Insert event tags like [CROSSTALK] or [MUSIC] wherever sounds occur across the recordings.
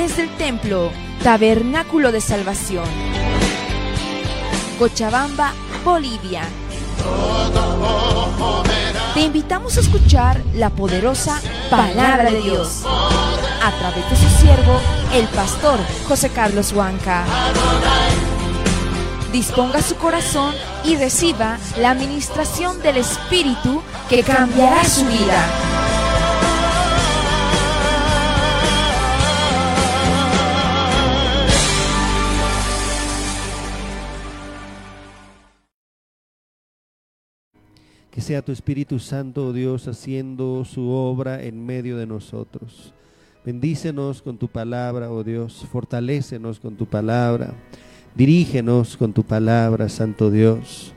desde el templo Tabernáculo de Salvación. Cochabamba, Bolivia. Te invitamos a escuchar la poderosa palabra de Dios a través de su siervo, el pastor José Carlos Huanca. Disponga su corazón y reciba la administración del Espíritu que cambiará su vida. Que sea tu Espíritu Santo, oh Dios, haciendo su obra en medio de nosotros. Bendícenos con tu palabra, oh Dios. Fortalécenos con tu palabra. Dirígenos con tu palabra, Santo Dios.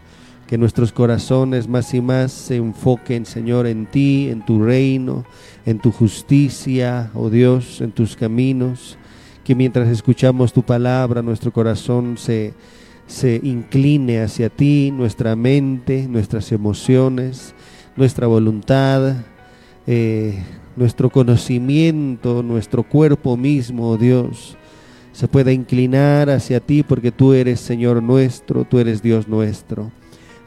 Que nuestros corazones más y más se enfoquen, Señor, en ti, en tu reino, en tu justicia, oh Dios, en tus caminos. Que mientras escuchamos tu palabra, nuestro corazón se se incline hacia ti, nuestra mente, nuestras emociones, nuestra voluntad, eh, nuestro conocimiento, nuestro cuerpo mismo, oh Dios, se pueda inclinar hacia ti porque tú eres Señor nuestro, tú eres Dios nuestro.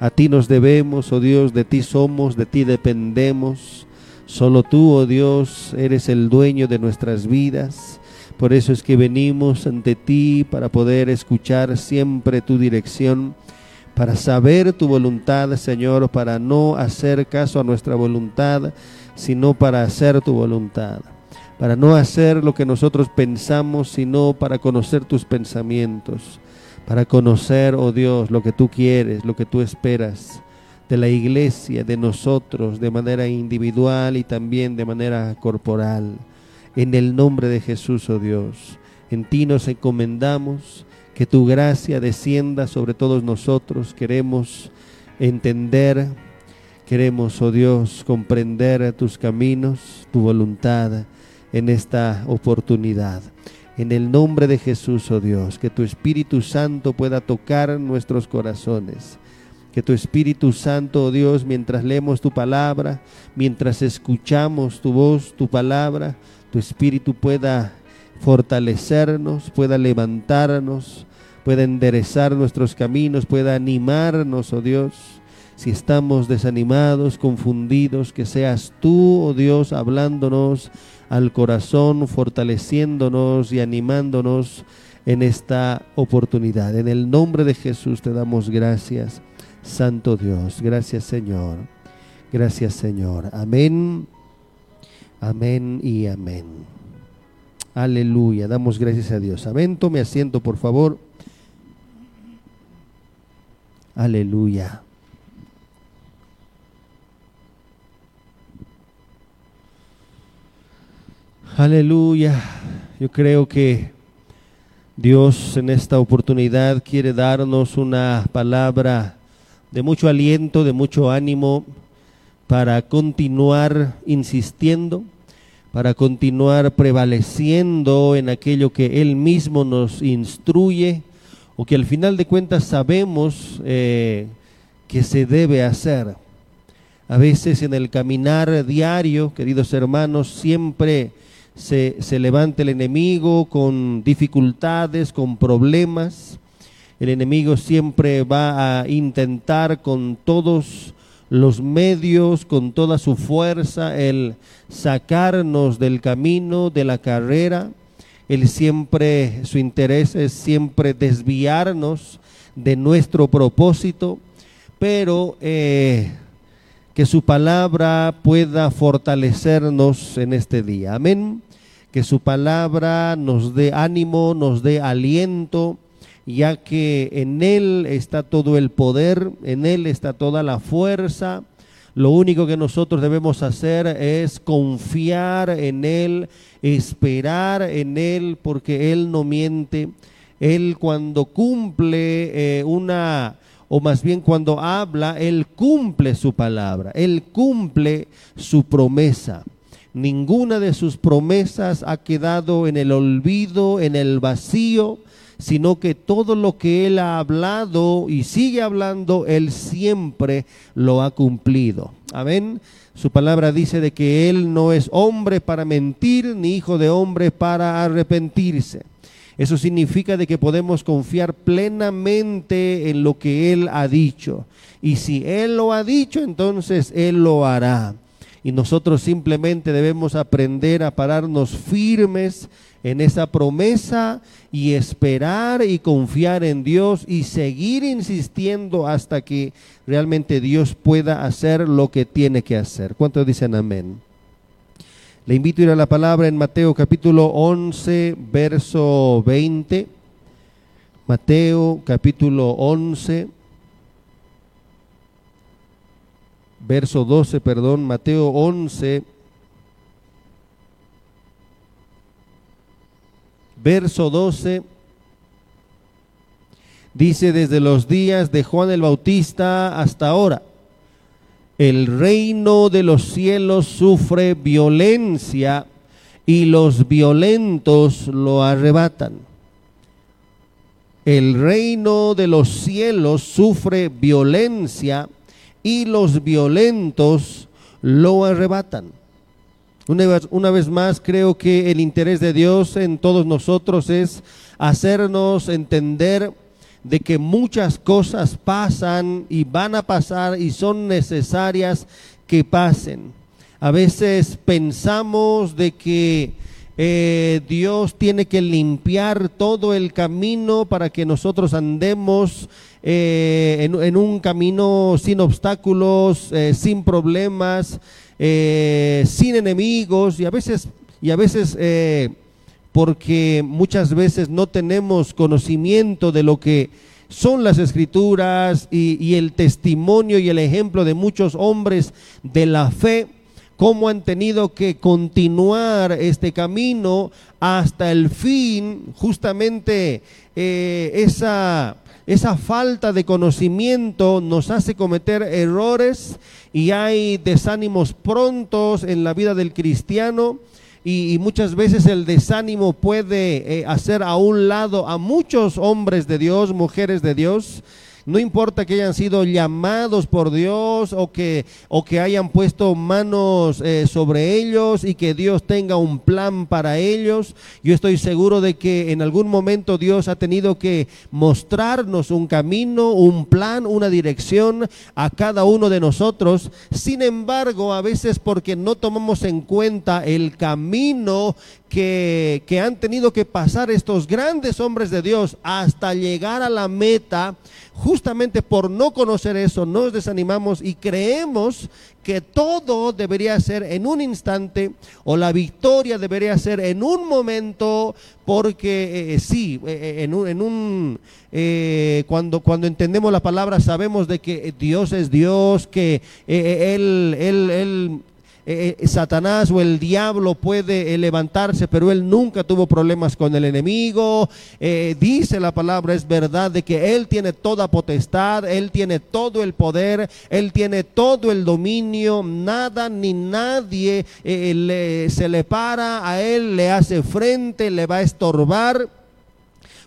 A ti nos debemos, oh Dios, de ti somos, de ti dependemos. Solo tú, oh Dios, eres el dueño de nuestras vidas. Por eso es que venimos ante ti para poder escuchar siempre tu dirección, para saber tu voluntad, Señor, para no hacer caso a nuestra voluntad, sino para hacer tu voluntad, para no hacer lo que nosotros pensamos, sino para conocer tus pensamientos, para conocer, oh Dios, lo que tú quieres, lo que tú esperas de la iglesia, de nosotros, de manera individual y también de manera corporal. En el nombre de Jesús, oh Dios, en ti nos encomendamos, que tu gracia descienda sobre todos nosotros. Queremos entender, queremos, oh Dios, comprender tus caminos, tu voluntad en esta oportunidad. En el nombre de Jesús, oh Dios, que tu Espíritu Santo pueda tocar nuestros corazones. Que tu Espíritu Santo, oh Dios, mientras leemos tu palabra, mientras escuchamos tu voz, tu palabra, tu Espíritu pueda fortalecernos, pueda levantarnos, pueda enderezar nuestros caminos, pueda animarnos, oh Dios. Si estamos desanimados, confundidos, que seas tú, oh Dios, hablándonos al corazón, fortaleciéndonos y animándonos en esta oportunidad. En el nombre de Jesús te damos gracias, Santo Dios. Gracias, Señor. Gracias, Señor. Amén Amén y amén. Aleluya. Damos gracias a Dios. Amén. Tome asiento, por favor. Aleluya. Aleluya. Yo creo que Dios en esta oportunidad quiere darnos una palabra de mucho aliento, de mucho ánimo para continuar insistiendo para continuar prevaleciendo en aquello que Él mismo nos instruye o que al final de cuentas sabemos eh, que se debe hacer. A veces en el caminar diario, queridos hermanos, siempre se, se levanta el enemigo con dificultades, con problemas. El enemigo siempre va a intentar con todos los medios, con toda su fuerza, el sacarnos del camino, de la carrera. Él siempre, su interés es siempre desviarnos de nuestro propósito, pero eh, que su palabra pueda fortalecernos en este día. Amén. Que su palabra nos dé ánimo, nos dé aliento, ya que en Él está todo el poder, en Él está toda la fuerza. Lo único que nosotros debemos hacer es confiar en Él, esperar en Él, porque Él no miente. Él cuando cumple eh, una, o más bien cuando habla, Él cumple su palabra, Él cumple su promesa. Ninguna de sus promesas ha quedado en el olvido, en el vacío, sino que todo lo que Él ha hablado y sigue hablando, Él siempre lo ha cumplido. Amén. Su palabra dice de que Él no es hombre para mentir, ni hijo de hombre para arrepentirse. Eso significa de que podemos confiar plenamente en lo que Él ha dicho. Y si Él lo ha dicho, entonces Él lo hará. Y nosotros simplemente debemos aprender a pararnos firmes en esa promesa y esperar y confiar en Dios y seguir insistiendo hasta que realmente Dios pueda hacer lo que tiene que hacer. ¿Cuántos dicen amén? Le invito a ir a la palabra en Mateo capítulo 11, verso 20. Mateo capítulo 11, verso 12, perdón, Mateo 11, verso 12, dice desde los días de Juan el Bautista hasta ahora, el reino de los cielos sufre violencia y los violentos lo arrebatan. El reino de los cielos sufre violencia y los violentos lo arrebatan. Una vez, una vez, más, creo que el interés de Dios en todos nosotros es hacernos entender de que muchas cosas pasan y van a pasar y son necesarias que pasen. A veces pensamos de que eh, Dios tiene que limpiar todo el camino para que nosotros andemos eh, en, un camino sin obstáculos, eh, sin problemas, sin enemigos y a veces, y a veces porque muchas veces no tenemos conocimiento de lo que son las escrituras y, y el testimonio y el ejemplo de muchos hombres de la fe cómo han tenido que continuar este camino hasta el fin, justamente eh, esa, esa falta de conocimiento nos hace cometer errores y hay desánimos prontos en la vida del cristiano. Y, muchas veces el desánimo puede eh, hacer a un lado a muchos hombres de Dios, mujeres de Dios, no importa que hayan sido llamados por Dios o que, o que hayan puesto manos eh, sobre ellos y que Dios tenga un plan para ellos. Yo estoy seguro de que en algún momento Dios ha tenido que mostrarnos un camino, un plan, una dirección a cada uno de nosotros. Sin embargo, a veces porque no tomamos en cuenta el camino que, han tenido que pasar estos grandes hombres de Dios hasta llegar a la meta, justamente por no conocer eso, nos desanimamos y creemos que todo debería ser en un instante o la victoria debería ser en un momento, porque eh, eh, sí, eh, en un, en un cuando, cuando entendemos la palabra sabemos de que Dios es Dios, que él, él eh, eh, Satanás o el diablo puede eh, levantarse, pero él nunca tuvo problemas con el enemigo. dice la palabra, es verdad, de que él tiene toda potestad, él tiene todo el poder, él tiene todo el dominio, nada ni nadie se le para a él, le hace frente, le va a estorbar,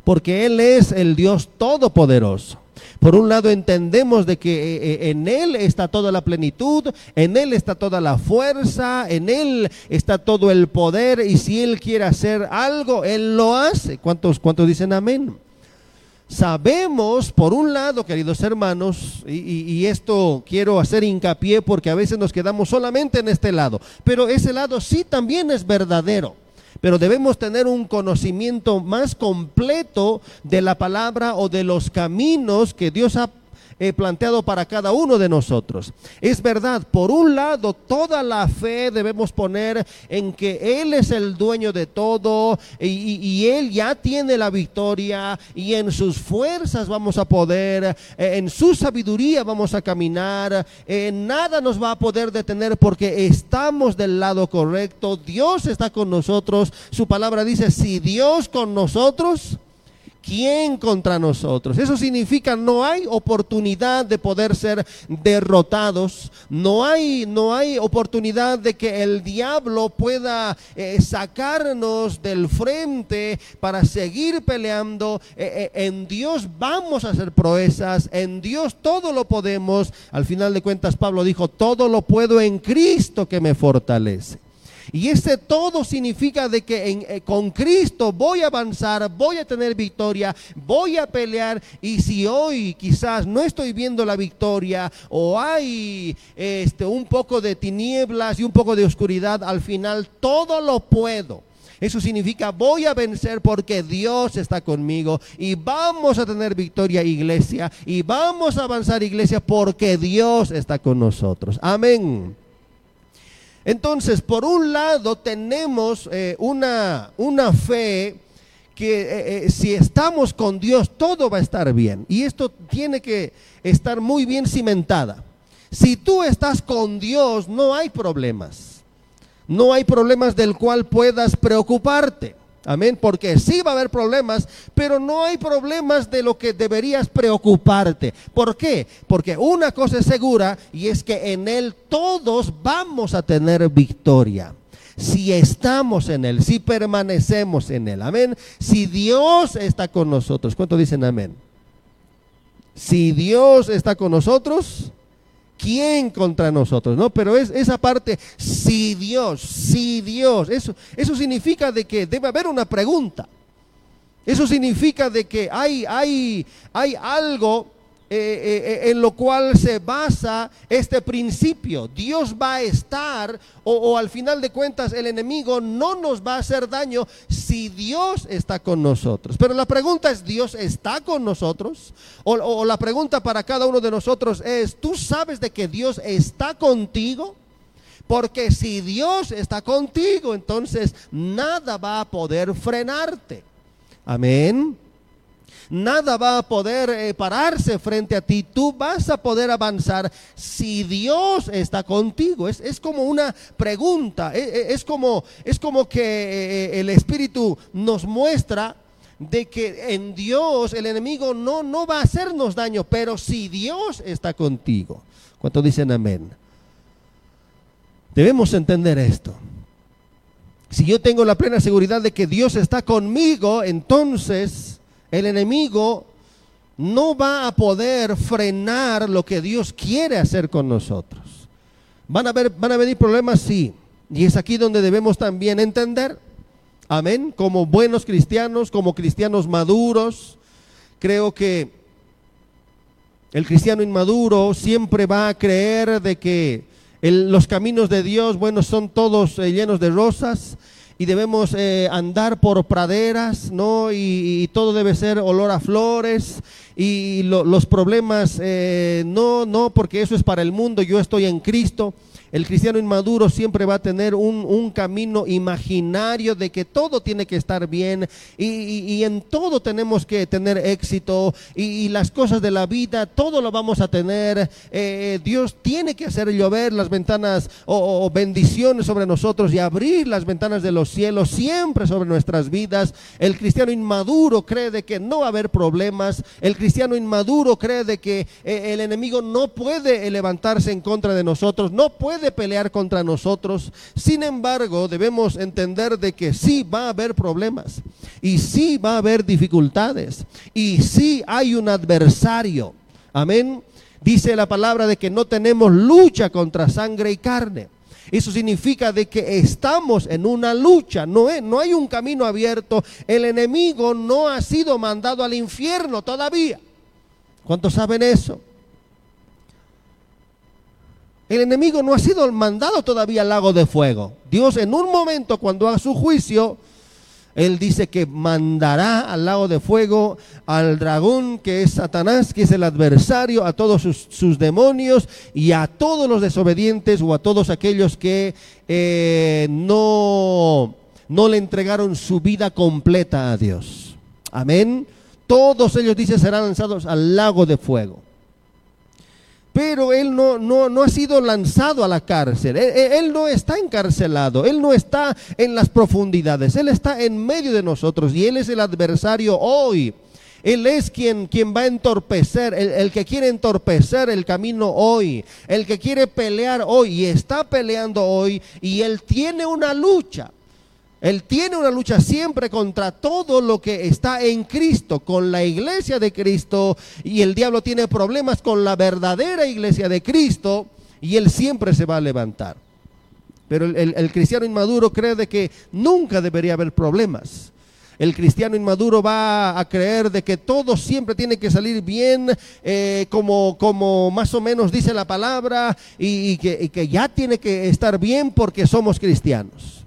porque él es el Dios todopoderoso. Por un lado entendemos de que eh, eh, en Él está toda la plenitud, en Él está toda la fuerza, en Él está todo el poder y si Él quiere hacer algo, Él lo hace. ¿Cuántos, cuántos dicen amén? Sabemos, por un lado, queridos hermanos, y, y, esto quiero hacer hincapié porque a veces nos quedamos solamente en este lado, pero ese lado sí también es verdadero pero debemos tener un conocimiento más completo de la palabra o de los caminos que Dios ha He planteado para cada uno de nosotros. Es verdad, por un lado, toda la fe debemos poner en que Él es el dueño de todo y, Él ya tiene la victoria y en sus fuerzas vamos a poder, eh, en su sabiduría vamos a caminar, en nada nos va a poder detener porque estamos del lado correcto, Dios está con nosotros, su palabra dice, si Dios con nosotros, ¿quién contra nosotros? Eso significa no hay oportunidad de poder ser derrotados, no hay, no hay oportunidad de que el diablo pueda eh, sacarnos del frente para seguir peleando. Eh, eh, en Dios vamos a hacer proezas, en Dios todo lo podemos. Al final de cuentas Pablo dijo, todo lo puedo en Cristo que me fortalece. Y ese todo significa de que eh, con Cristo voy a avanzar, voy a tener victoria, voy a pelear. Y si hoy quizás no estoy viendo la victoria o hay este, un poco de tinieblas y un poco de oscuridad, al final todo lo puedo. Eso significa voy a vencer porque Dios está conmigo y vamos a tener victoria iglesia y vamos a avanzar iglesia porque Dios está con nosotros. Amén. Entonces, por un lado tenemos eh, una, una fe que eh, eh, si estamos con Dios todo va a estar bien. Y esto tiene que estar muy bien cimentada. Si tú estás con Dios no hay problemas. No hay problemas del cual puedas preocuparte. Amén, porque sí va a haber problemas, pero no hay problemas de lo que deberías preocuparte. ¿Por qué? Porque una cosa es segura y es que en Él todos vamos a tener victoria. Si estamos en Él, si permanecemos en Él. Amén. Si Dios está con nosotros. ¿Cuánto dicen amén? Si Dios está con nosotros, ¿quién contra nosotros? ¿No? Pero es esa parte, si Dios, si Dios, eso, eso significa de que debe haber una pregunta. Eso significa de que hay, hay, hay algo eh, eh, eh, en lo cual se basa este principio. Dios va a estar, o, al final de cuentas el enemigo no nos va a hacer daño si Dios está con nosotros. Pero la pregunta es, ¿Dios está con nosotros? O, o la pregunta para cada uno de nosotros es, ¿tú sabes de que Dios está contigo? Porque si Dios está contigo, entonces nada va a poder frenarte. Amén nada va a poder eh, pararse frente a ti. Tú vas a poder avanzar si Dios está contigo. Es, es como una pregunta, es, e, es, como, es como que eh, eh, el Espíritu nos muestra de que en Dios el enemigo no, no va a hacernos daño, pero si Dios está contigo. ¿Cuánto dicen amén? Debemos entender esto. Si yo tengo la plena seguridad de que Dios está conmigo, entonces el enemigo no va a poder frenar lo que Dios quiere hacer con nosotros. ¿Van a, ver, van a venir problemas? Sí. Y es aquí donde debemos también entender, amén, como buenos cristianos, como cristianos maduros, creo que el cristiano inmaduro siempre va a creer de que los caminos de Dios, bueno, son todos eh, llenos de rosas y debemos eh, andar por praderas, ¿no? Y, todo debe ser olor a flores y los problemas, eh, no, no, porque eso es para el mundo, yo estoy en Cristo. El cristiano inmaduro siempre va a tener un, camino imaginario de que todo tiene que estar bien y, en todo tenemos que tener éxito y, las cosas de la vida, todo lo vamos a tener. Eh, Dios tiene que hacer llover las ventanas o, bendiciones sobre nosotros y abrir las ventanas de los cielos siempre sobre nuestras vidas. El cristiano inmaduro cree de que no va a haber problemas. El cristiano inmaduro cree de que eh, el enemigo no puede levantarse en contra de nosotros, no puede de pelear contra nosotros. Sin embargo, debemos entender de que sí va a haber problemas y sí va a haber dificultades y sí hay un adversario. Amén. Dice la palabra de que no tenemos lucha contra sangre y carne. Eso significa de que estamos en una lucha, no, no hay un camino abierto. El enemigo no ha sido mandado al infierno todavía. ¿Cuántos saben eso? El enemigo no ha sido mandado todavía al lago de fuego. Dios en un momento cuando haga su juicio, Él dice que mandará al lago de fuego al dragón que es Satanás, que es el adversario, a todos sus, demonios y a todos los desobedientes o a todos aquellos que eh, no, no le entregaron su vida completa a Dios. Amén. Todos ellos, dice, serán lanzados al lago de fuego pero él no, no, ha sido lanzado a la cárcel, él, no está encarcelado, él no está en las profundidades, él está en medio de nosotros y él es el adversario hoy. Él es quien, quien va a entorpecer, el, el, que quiere entorpecer el camino hoy, el que quiere pelear hoy y está peleando hoy y Él tiene una lucha. Él tiene una lucha siempre contra todo lo que está en Cristo, con la iglesia de Cristo, y el diablo tiene problemas con la verdadera iglesia de Cristo, y él siempre se va a levantar. Pero el, cristiano inmaduro cree de que nunca debería haber problemas. El cristiano inmaduro va a creer de que todo siempre tiene que salir bien, eh, como, más o menos dice la palabra, y que ya tiene que estar bien porque somos cristianos.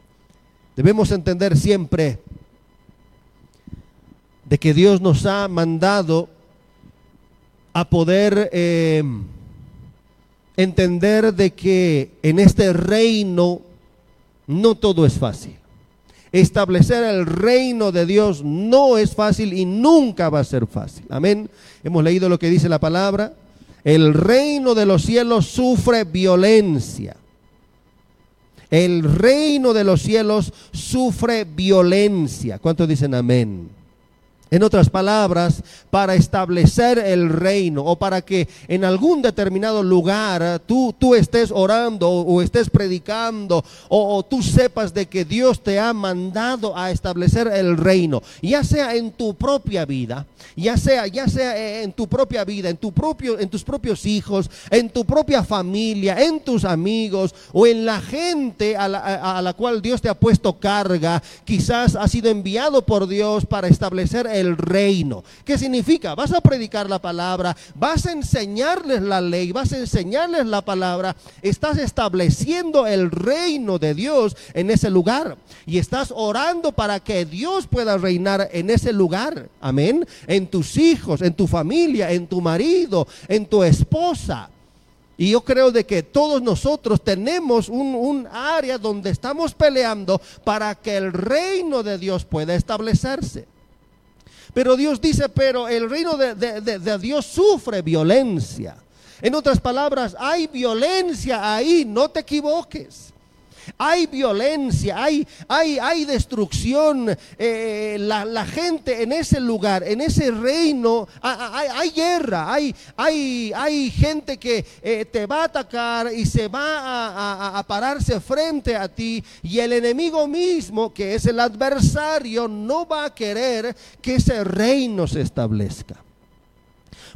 Debemos entender siempre de que Dios nos ha mandado a poder eh, entender de que en este reino no todo es fácil. Establecer el reino de Dios no es fácil y nunca va a ser fácil. Amén. Hemos leído lo que dice la palabra. El reino de los cielos sufre violencia. El reino de los cielos sufre violencia. ¿Cuántos dicen amén? En otras palabras, para establecer el reino o para que en algún determinado lugar tú, estés orando o estés predicando o, tú sepas de que Dios te ha mandado a establecer el reino, ya sea en tu propia vida, ya sea, ya sea en tu propia vida, en, tu propio, en tus propios hijos, en tu propia familia, en tus amigos o en la gente a la, a la cual Dios te ha puesto carga, quizás ha sido enviado por Dios para establecer el el reino. ¿Qué significa? Vas a predicar la palabra, vas a enseñarles la ley, vas a enseñarles la palabra, estás estableciendo el reino de Dios en ese lugar y estás orando para que Dios pueda reinar en ese lugar. Amén. En tus hijos, en tu familia, en tu marido, en tu esposa. Y yo creo de que todos nosotros tenemos un, un, área donde estamos peleando para que el reino de Dios pueda establecerse. Pero Dios dice, pero el reino de, de, de, Dios sufre violencia. En otras palabras, hay violencia ahí, no te equivoques. Hay violencia, hay, hay, hay destrucción. Eh, la, gente en ese lugar, en ese reino, hay, guerra, hay, hay, hay, gente que eh, te va a atacar y se va a, a, pararse frente a ti. Y el enemigo mismo, que es el adversario, no va a querer que ese reino se establezca.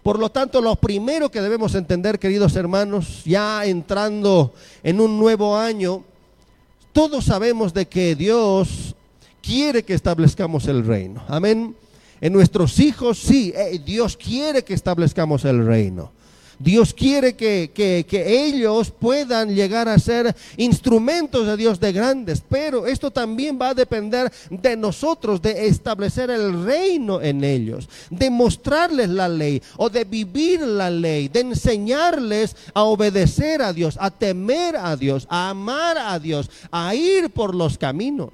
Por lo tanto, lo primero que debemos entender, queridos hermanos, ya entrando en un nuevo año, todos sabemos de que Dios quiere que establezcamos el reino. Amén. En nuestros hijos, sí, eh, Dios quiere que establezcamos el reino. Dios quiere que, que, ellos puedan llegar a ser instrumentos de Dios de grandes, pero esto también va a depender de nosotros, de establecer el reino en ellos, de mostrarles la ley o de vivir la ley, de enseñarles a obedecer a Dios, a temer a Dios, a amar a Dios, a ir por los caminos.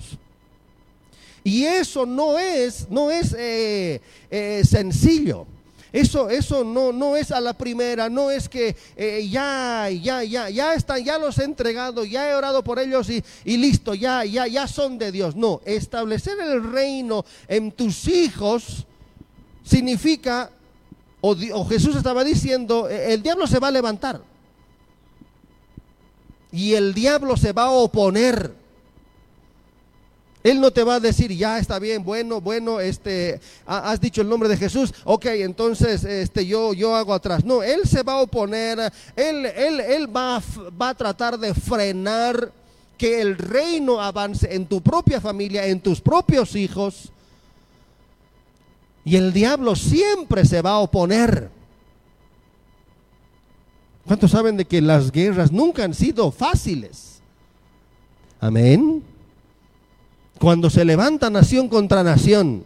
Y eso no es, no es eh, eh, sencillo. Eso, eso no, no es a la primera, no es que eh, ya, ya, ya, ya están, ya los he entregado, ya he orado por ellos y, y, listo, ya, ya, ya son de Dios. No, establecer el reino en tus hijos significa, o, o Jesús estaba diciendo, e, el diablo se va a levantar. Y el diablo se va a oponer. Él no te va a decir, ya está bien, bueno, bueno, este, has dicho el nombre de Jesús, ok, entonces este, yo, yo hago atrás. No, Él se va a oponer, Él, él, él va, va a tratar de frenar que el reino avance en tu propia familia, en tus propios hijos. Y el diablo siempre se va a oponer. ¿Cuántos saben de que las guerras nunca han sido fáciles? Amén cuando se levanta nación contra nación,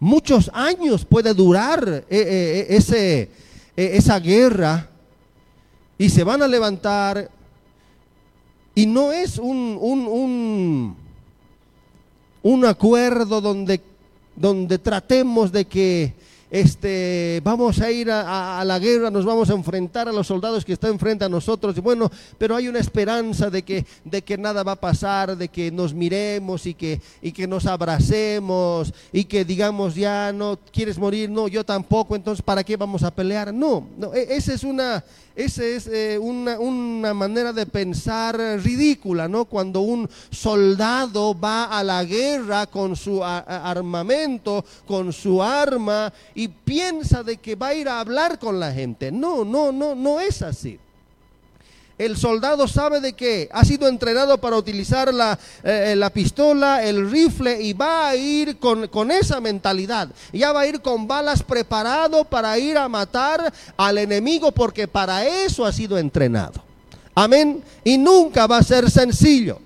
muchos años puede durar eh, eh, eh, esa guerra y se van a levantar y no es un, un, un, un acuerdo donde, donde tratemos de que este, vamos a ir a, la guerra, nos vamos a enfrentar a los soldados que están frente a nosotros. Bueno, pero hay una esperanza de que, de que nada va a pasar, de que nos miremos y que, y que nos abracemos y que digamos, ya no quieres morir, no, yo tampoco, entonces ¿para qué vamos a pelear? No, no e, esa es una, esa es eh, una, una, manera de pensar ridícula, ¿no? Cuando un soldado va a la guerra con su armamento, con su arma y piensa de que va a ir a hablar con la gente. No, no, no, no es así. El soldado sabe de que ha sido entrenado para utilizar la, eh, la pistola, el rifle y va a ir con, con, esa mentalidad. Ya va a ir con balas preparado para ir a matar al enemigo porque para eso ha sido entrenado. Amén. Y nunca va a ser sencillo.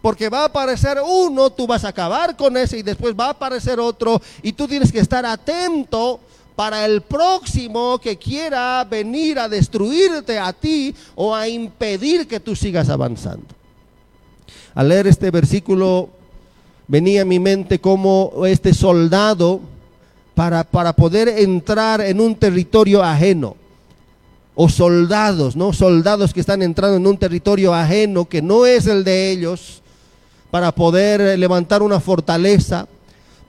Porque va a aparecer uno, tú vas a acabar con ese y después va a aparecer otro y tú tienes que estar atento para el próximo que quiera venir a destruirte a ti o a impedir que tú sigas avanzando. Al leer este versículo venía a mi mente como este soldado para, para poder entrar en un territorio ajeno o soldados, ¿no? Soldados que están entrando en un territorio ajeno que no es el de ellos, para poder levantar una fortaleza,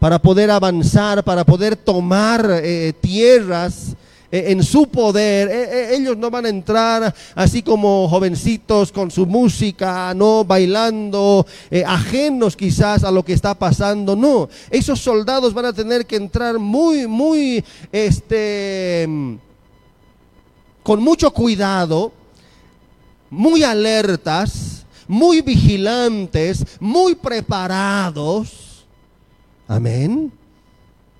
para poder avanzar, para poder tomar eh, tierras eh, en su poder. Eh, ellos no van a entrar así como jovencitos con su música, no bailando, ajenos quizás a lo que está pasando. No, esos soldados van a tener que entrar muy, muy, este, con mucho cuidado, muy alertas, muy vigilantes, muy preparados Amén.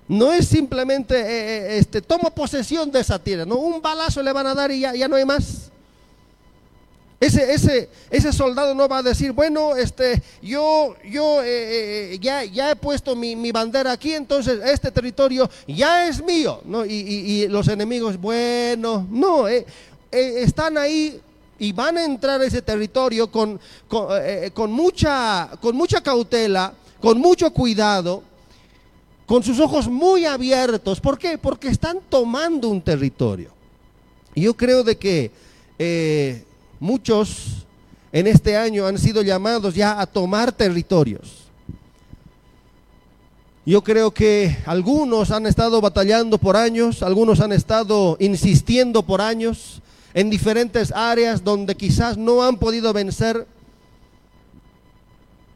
No es simplemente, eh, eh, este, toma posesión de esa tierra, no, un balazo le van a dar y ya, no hay más. Ese, ese, ese, soldado no va a decir, bueno, este, yo, yo eh, ya, ya, he puesto mi, bandera aquí, entonces este territorio ya es mío. ¿no? Y, los enemigos, bueno, no, están ahí y van a entrar a ese territorio con, con, mucha, con mucha cautela, con mucho cuidado con sus ojos muy abiertos. ¿Por qué? Porque están tomando un territorio. Y yo creo de que eh, muchos en este año han sido llamados ya a tomar territorios. Yo creo que algunos han estado batallando por años, algunos han estado insistiendo por años en diferentes áreas donde quizás no han podido vencer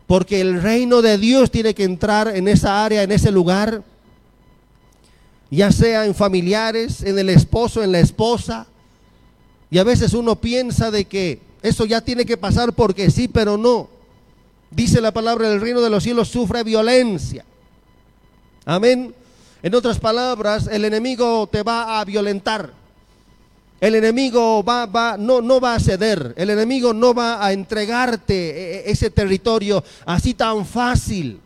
porque el reino de Dios tiene que entrar en esa área, en ese lugar, ya sea en familiares, en el esposo, en la esposa. Y a veces uno piensa de que eso ya tiene que pasar porque sí, pero no. Dice la palabra, el reino de los cielos sufre violencia. Amén. En otras palabras, el enemigo te va a violentar. El enemigo va, no, va a ceder, el enemigo no va a entregarte e, e, ese territorio así tan fácil.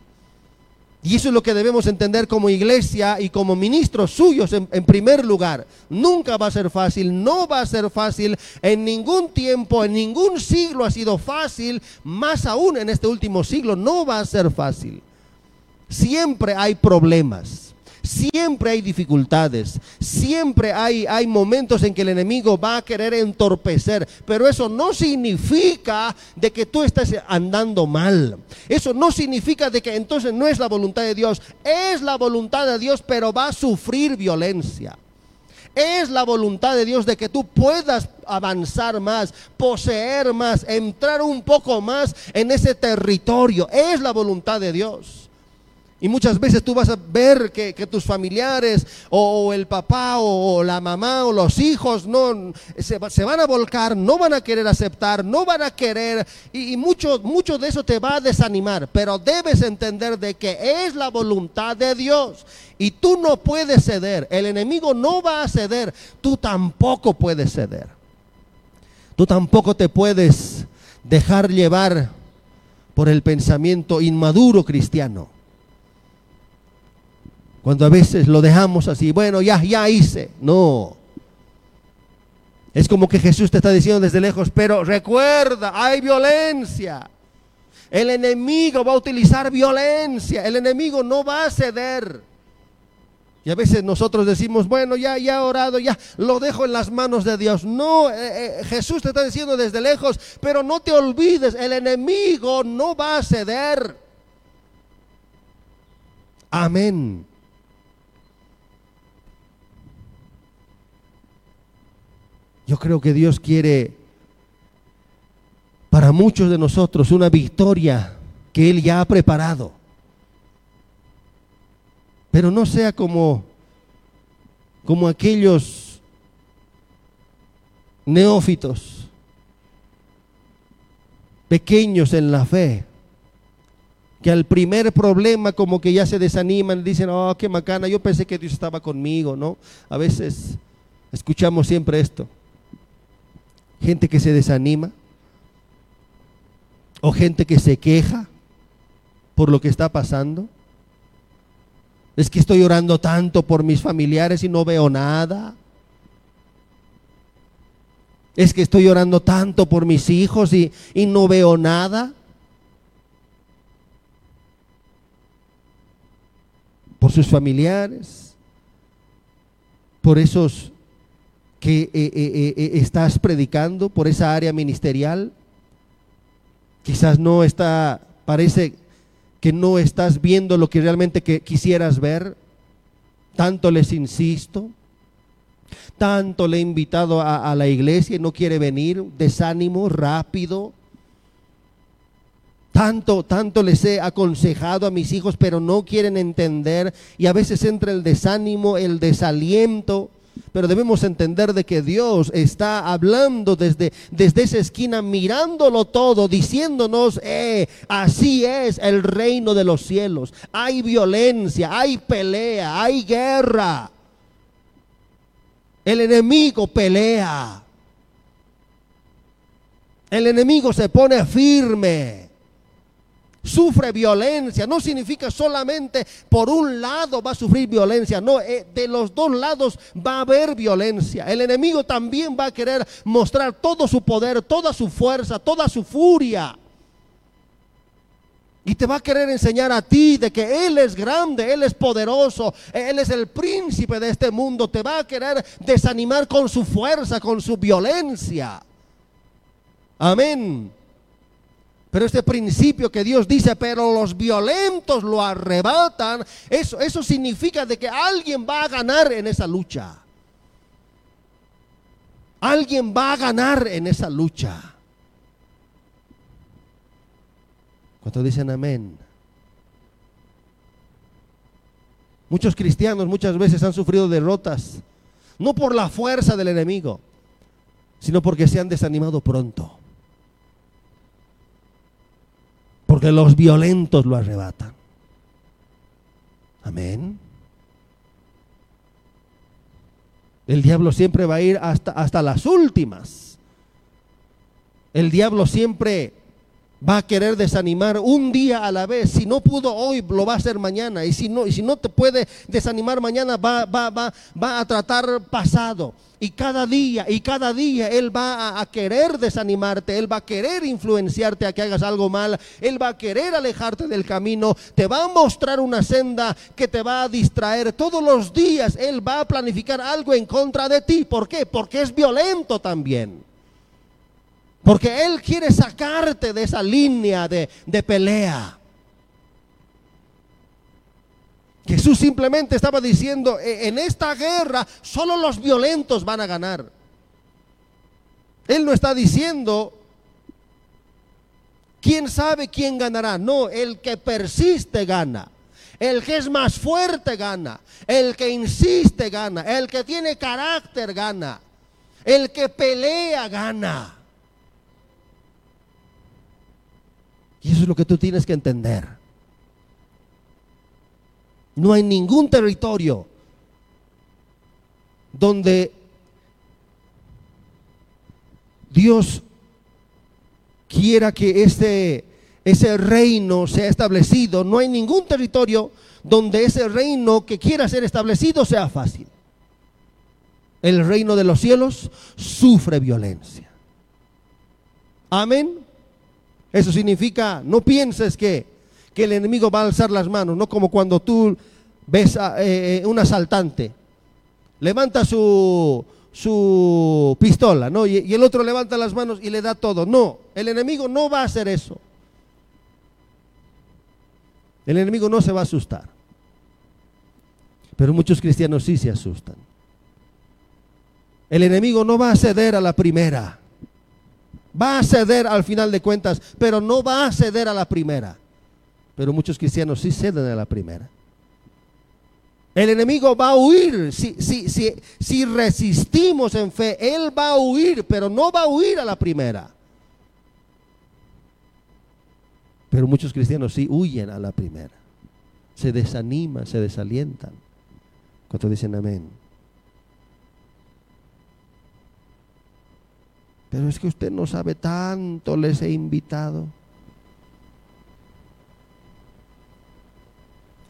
Y eso es lo que debemos entender como iglesia y como ministros suyos en, primer lugar. Nunca va a ser fácil, no va a ser fácil. En ningún tiempo, en ningún siglo ha sido fácil. Más aún en este último siglo no va a ser fácil. Siempre hay problemas. Siempre hay dificultades, siempre hay, hay momentos en que el enemigo va a querer entorpecer, pero eso no significa de que tú estés andando mal. Eso no significa de que entonces no es la voluntad de Dios, es la voluntad de Dios, pero va a sufrir violencia. Es la voluntad de Dios de que tú puedas avanzar más, poseer más, entrar un poco más en ese territorio. Es la voluntad de Dios. Y muchas veces tú vas a ver que, tus familiares o, el papá o, la mamá o los hijos no se, van a volcar, no van a querer aceptar, no van a querer y, mucho, mucho de eso te va a desanimar. Pero debes entender de que es la voluntad de Dios y tú no puedes ceder. El enemigo no va a ceder, tú tampoco puedes ceder. Tú tampoco te puedes dejar llevar por el pensamiento inmaduro cristiano cuando a veces lo dejamos así, bueno, ya, ya hice. No. Es como que Jesús te está diciendo desde lejos, pero recuerda, hay violencia. El enemigo va a utilizar violencia. El enemigo no va a ceder. Y a veces nosotros decimos, bueno, ya, ya he orado, ya lo dejo en las manos de Dios. No, eh, eh, Jesús te está diciendo desde lejos, pero no te olvides, el enemigo no va a ceder. Amén. Yo creo que Dios quiere para muchos de nosotros una victoria que Él ya ha preparado. Pero no sea como, como aquellos neófitos, pequeños en la fe, que al primer problema como que ya se desaniman, dicen, oh, qué macana, yo pensé que Dios estaba conmigo, ¿no? A veces escuchamos siempre esto. Gente que se desanima o gente que se queja por lo que está pasando. Es que estoy orando tanto por mis familiares y no veo nada. Es que estoy orando tanto por mis hijos y, y no veo nada. Por sus familiares. Por esos que eh, eh, eh, estás predicando, por esa área ministerial. Quizás no está, parece que no estás viendo lo que realmente quisieras ver. Tanto les insisto, tanto le he invitado a, a la iglesia y no quiere venir, desánimo rápido. Tanto, tanto les he aconsejado a mis hijos, pero no quieren entender. Y a veces entra el desánimo, el desaliento. Pero debemos entender de que Dios está hablando desde, desde esa esquina, mirándolo todo, diciéndonos, eh, así es el reino de los cielos. Hay violencia, hay pelea, hay guerra. El enemigo pelea. El enemigo se pone firme sufre violencia. No significa solamente por un lado va a sufrir violencia. No, eh, de los dos lados va a haber violencia. El enemigo también va a querer mostrar todo su poder, toda su fuerza, toda su furia. Y te va a querer enseñar a ti de que Él es grande, Él es poderoso, Él es el príncipe de este mundo. Te va a querer desanimar con su fuerza, con su violencia. Amén. Pero este principio que Dios dice, pero los violentos lo arrebatan, eso, eso significa de que alguien va a ganar en esa lucha. Alguien va a ganar en esa lucha. Cuando dicen amén? Muchos cristianos muchas veces han sufrido derrotas, no por la fuerza del enemigo, sino porque se han desanimado pronto. Porque los violentos lo arrebatan. Amén. El diablo siempre va a ir hasta, hasta las últimas. El diablo siempre va a querer desanimar un día a la vez. Si no pudo hoy, lo va a hacer mañana. Y si no, y si no te puede desanimar mañana, va, va, va, va a tratar pasado. Y cada día, y cada día Él va a, a, querer desanimarte, Él va a querer influenciarte a que hagas algo mal, Él va a querer alejarte del camino, te va a mostrar una senda que te va a distraer. Todos los días Él va a planificar algo en contra de ti. ¿Por qué? Porque es violento también. Porque Él quiere sacarte de esa línea de, de pelea. Jesús simplemente estaba diciendo, "E, en esta guerra solo los violentos van a ganar. Él no está diciendo, ¿quién sabe quién ganará? No, el que persiste gana. El que es más fuerte gana. El que insiste gana. El que tiene carácter gana. El que pelea gana. Y eso es lo que tú tienes que entender. No hay ningún territorio donde Dios quiera que este, ese reino sea establecido. No hay ningún territorio donde ese reino que quiera ser establecido sea fácil. El reino de los cielos sufre violencia. Amén. Eso significa, no pienses que, que, el enemigo va a alzar las manos, no como cuando tú ves a eh, un asaltante, levanta su, su pistola, ¿no? Y, el otro levanta las manos y le da todo. No, el enemigo no va a hacer eso. El enemigo no se va a asustar. Pero muchos cristianos sí se asustan. El enemigo no va a ceder a la primera. Va a ceder al final de cuentas, pero no va a ceder a la primera. Pero muchos cristianos sí ceden a la primera. El enemigo va a huir. Si, si, si, si, resistimos en fe, él va a huir, pero no va a huir a la primera. Pero muchos cristianos sí huyen a la primera. Se desaniman, se desalientan. Cuando dicen amén? Pero es que usted no sabe tanto, les he invitado.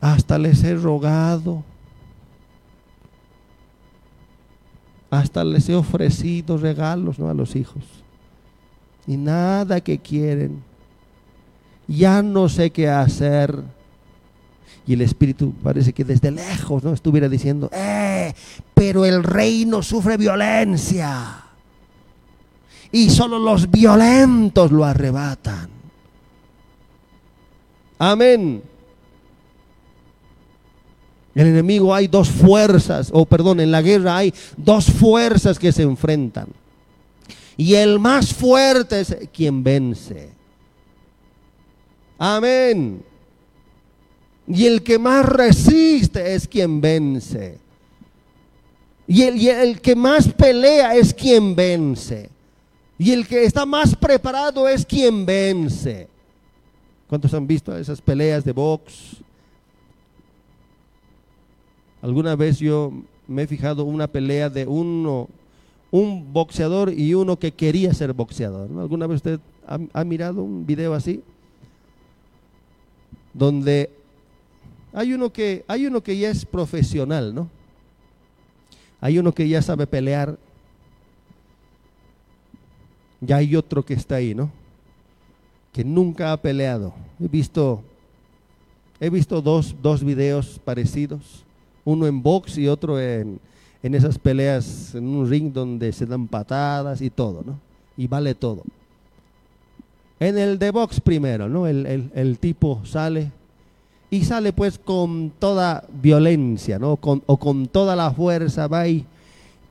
Hasta les he rogado. Hasta les he ofrecido regalos ¿no? a los hijos. Y nada que quieren. Ya no sé qué hacer. Y el Espíritu parece que desde lejos no estuviera diciendo, eh, pero el reino sufre violencia. Y solo los violentos lo arrebatan. Amén. El enemigo hay dos fuerzas, o perdón, en la guerra hay dos fuerzas que se enfrentan. Y el más fuerte es quien vence. Amén. Y el que más resiste es quien vence. Y el, y el, que más pelea es quien vence. Y el que está más preparado es quien vence. ¿Cuántos han visto esas peleas de box? Alguna vez yo me he fijado una pelea de uno, un boxeador y uno que quería ser boxeador. ¿Alguna vez usted ha, ha mirado un video así? Donde hay uno que hay uno que ya es profesional, ¿no? Hay uno que ya sabe pelear. Ya hay otro que está ahí, ¿no? Que nunca ha peleado. He visto he visto dos, dos videos parecidos uno en box y otro en, en esas peleas en un ring donde se dan patadas y todo, ¿no? Y vale todo. En el de box primero, ¿no? El, el, tipo sale y sale pues con toda violencia, ¿no? Con, o con toda la fuerza, va y,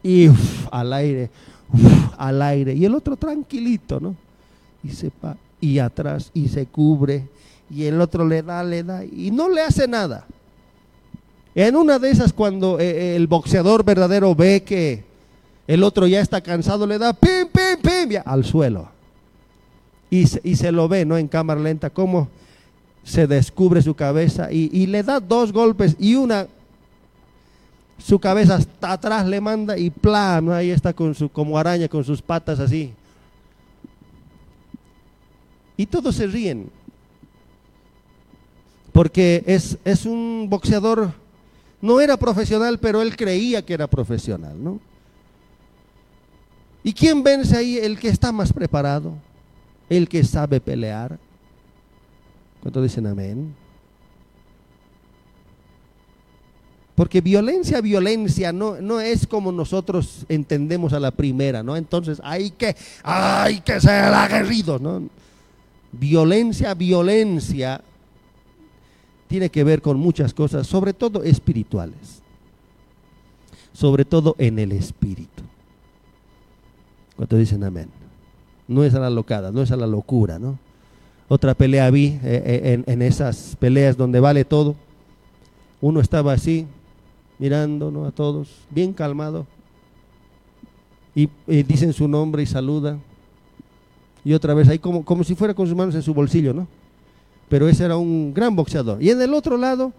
y al aire, [LAUGHS] al aire. Y el otro tranquilito, ¿no? Y se pa, y atrás y se cubre y el otro le da, le da y no le hace nada. En una de esas, cuando eh, el boxeador verdadero ve que el otro ya está cansado, le da pim, pim, pim, ya, al suelo. Y se, y se, lo ve, ¿no? En cámara lenta, cómo se descubre su cabeza y, y, le da dos golpes y una, su cabeza hasta atrás le manda y plan, ¿no? Ahí está con su, como araña con sus patas así. Y todos se ríen. Porque es, es un boxeador no era profesional, pero él creía que era profesional, ¿no? ¿Y quién vence ahí? El que está más preparado, el que sabe pelear. ¿Cuántos dicen amén? Porque violencia, violencia no, no es como nosotros entendemos a la primera, ¿no? Entonces hay que, hay que ser aguerridos, ¿no? Violencia, violencia tiene que ver con muchas cosas, sobre todo espirituales, sobre todo en el espíritu. Cuando dicen amén. No es a la locada, no es a la locura, ¿no? Otra pelea vi eh, eh, en, en, esas peleas donde vale todo. Uno estaba así, mirando ¿no? a todos, bien calmado, y, dicen su nombre y saluda. Y otra vez ahí como, como si fuera con sus manos en su bolsillo, ¿no? pero ese era un gran boxeador. Y en el otro lado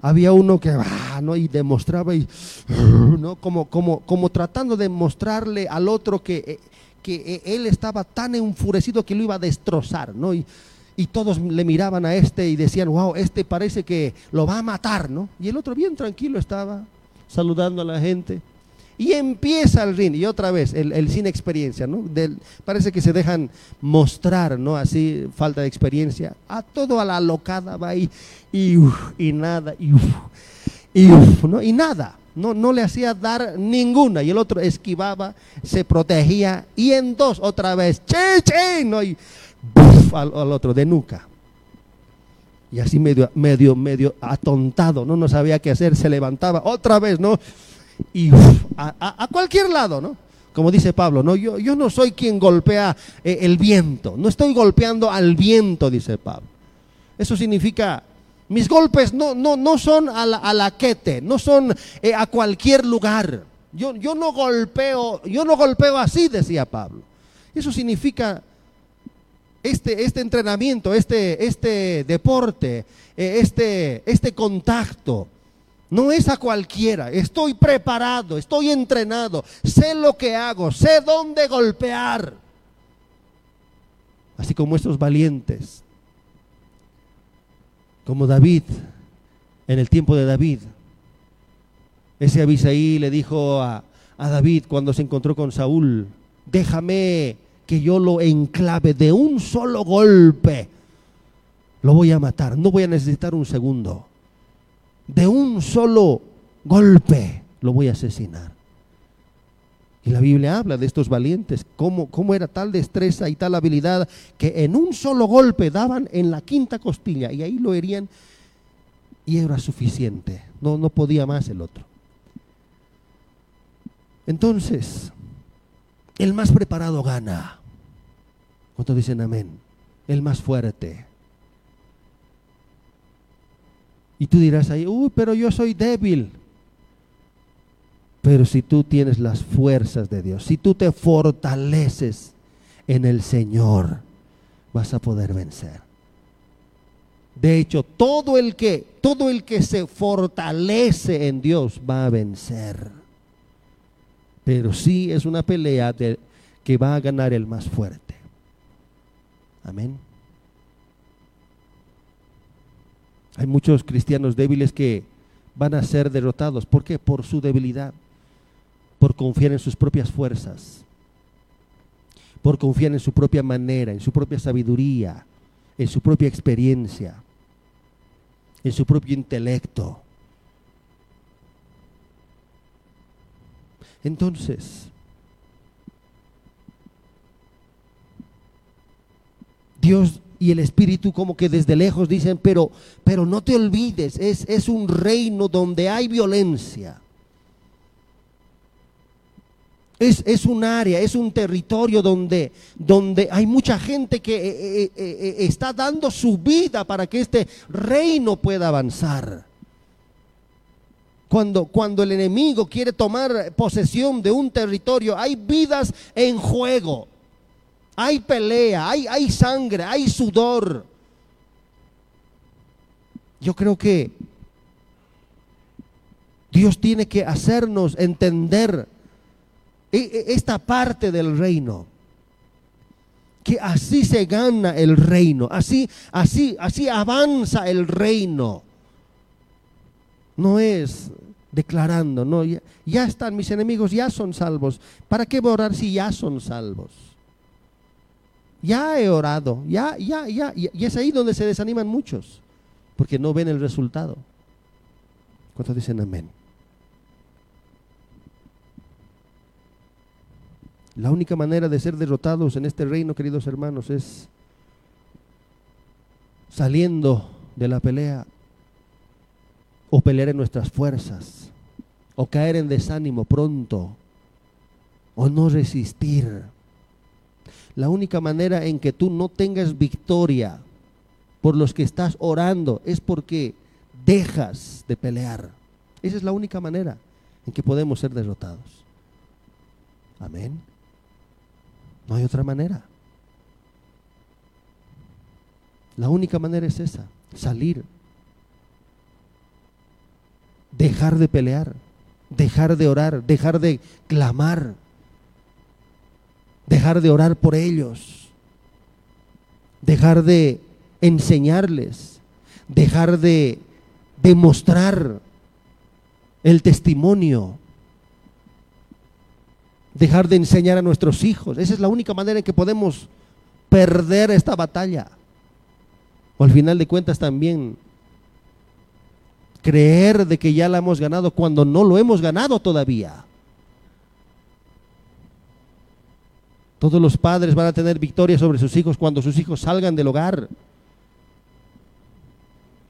había uno que ah, ¿no? y demostraba y [LAUGHS] ¿no? como, como, como tratando de mostrarle al otro que, eh, que eh, él estaba tan enfurecido que lo iba a destrozar, ¿no? Y, y todos le miraban a este y decían, wow, este parece que lo va a matar, ¿no? Y el otro bien tranquilo estaba saludando a la gente. Y empieza el ring, y otra vez, el, sin experiencia, ¿no? Del, parece que se dejan mostrar, ¿no? Así, falta de experiencia. A todo a la locada va y, y, y nada, y, y, ¿no? y nada. No, no le hacía dar ninguna. Y el otro esquivaba, se protegía. Y en dos otra vez. Che, che, ¿no? Y al, otro de nuca. Y así medio, medio, medio atontado. No, no sabía qué hacer. Se levantaba otra vez, ¿no? Y a, cualquier lado, ¿no? Como dice Pablo, ¿no? Yo, yo no soy quien golpea eh, el viento. No estoy golpeando al viento, dice Pablo. Eso significa mis golpes no, no, no son a la, a quete, no son eh, a cualquier lugar. Yo, yo, no golpeo, yo no golpeo así, decía Pablo. Eso significa este, este entrenamiento, este, este deporte, eh, este, este contacto. No es a cualquiera. Estoy preparado, estoy entrenado, sé lo que hago, sé dónde golpear. Así como estos valientes como David, en el tiempo de David. Ese Abisaí le dijo a, a David cuando se encontró con Saúl, déjame que yo lo enclave de un solo golpe. Lo voy a matar, no voy a necesitar un segundo. De un solo golpe lo voy a asesinar. Y la Biblia habla de estos valientes, cómo, cómo, era tal destreza y tal habilidad que en un solo golpe daban en la quinta costilla y ahí lo herían y era suficiente. No, no podía más el otro. Entonces, el más preparado gana. ¿Cuántos dicen amén? El más fuerte. Y tú dirás ahí, uy, pero yo soy débil. Pero si tú tienes las fuerzas de Dios, si tú te fortaleces en el Señor, vas a poder vencer. De hecho, todo el que todo el que se fortalece en Dios va a vencer. Pero sí es una pelea que va a ganar el más fuerte. Amén. Hay muchos cristianos débiles que van a ser derrotados. ¿Por qué? Por su debilidad por confiar en sus propias fuerzas, por confiar en su propia manera, en su propia sabiduría, en su propia experiencia, en su propio intelecto. Entonces, Dios y el Espíritu como que desde lejos dicen, pero, pero no te olvides, es, es un reino donde hay violencia es, un área, es un territorio donde, donde hay mucha gente que eh, eh, eh, está dando su vida para que este reino pueda avanzar. Cuando, cuando el enemigo quiere tomar posesión de un territorio, hay vidas en juego. Hay pelea, hay, hay sangre, hay sudor. Yo creo que Dios tiene que hacernos entender e, e, esta parte del reino. Que así se gana el reino, así, así, así avanza el reino. No es declarando, no, ya, están mis enemigos, ya son salvos. ¿Para qué orar si ya son salvos? Ya he orado, ya, ya, ya, y es ahí donde se desaniman muchos, porque no ven el resultado. ¿Cuántos dicen amén? La única manera de ser derrotados en este reino, queridos hermanos, es saliendo de la pelea o pelear en nuestras fuerzas o caer en desánimo pronto o no resistir. La única manera en que tú no tengas victoria por los que estás orando es porque dejas de pelear. Esa es la única manera en que podemos ser derrotados. Amén. No hay otra manera. La única manera es esa, salir. Dejar de pelear, dejar de orar, dejar de clamar, dejar de orar por ellos, dejar de enseñarles, dejar de demostrar el testimonio dejar de enseñar a nuestros hijos. Esa es la única manera en que podemos perder esta batalla. O al final de cuentas también creer de que ya la hemos ganado cuando no lo hemos ganado todavía. Todos los padres van a tener victoria sobre sus hijos cuando sus hijos salgan del hogar.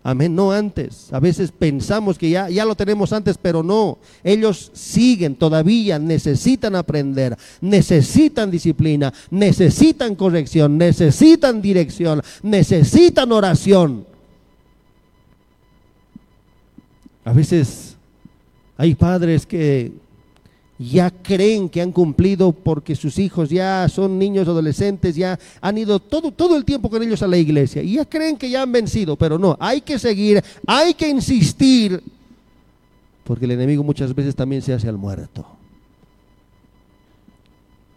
Amén, no antes. A veces pensamos que ya, ya lo tenemos antes, pero no. Ellos siguen todavía, necesitan aprender, necesitan disciplina, necesitan corrección, necesitan dirección, necesitan oración. A veces hay padres que ya creen que han cumplido porque sus hijos ya son niños adolescentes, ya han ido todo, todo el tiempo con ellos a la iglesia y ya creen que ya han vencido, pero no, hay que seguir, hay que insistir, porque el enemigo muchas veces también se hace al muerto.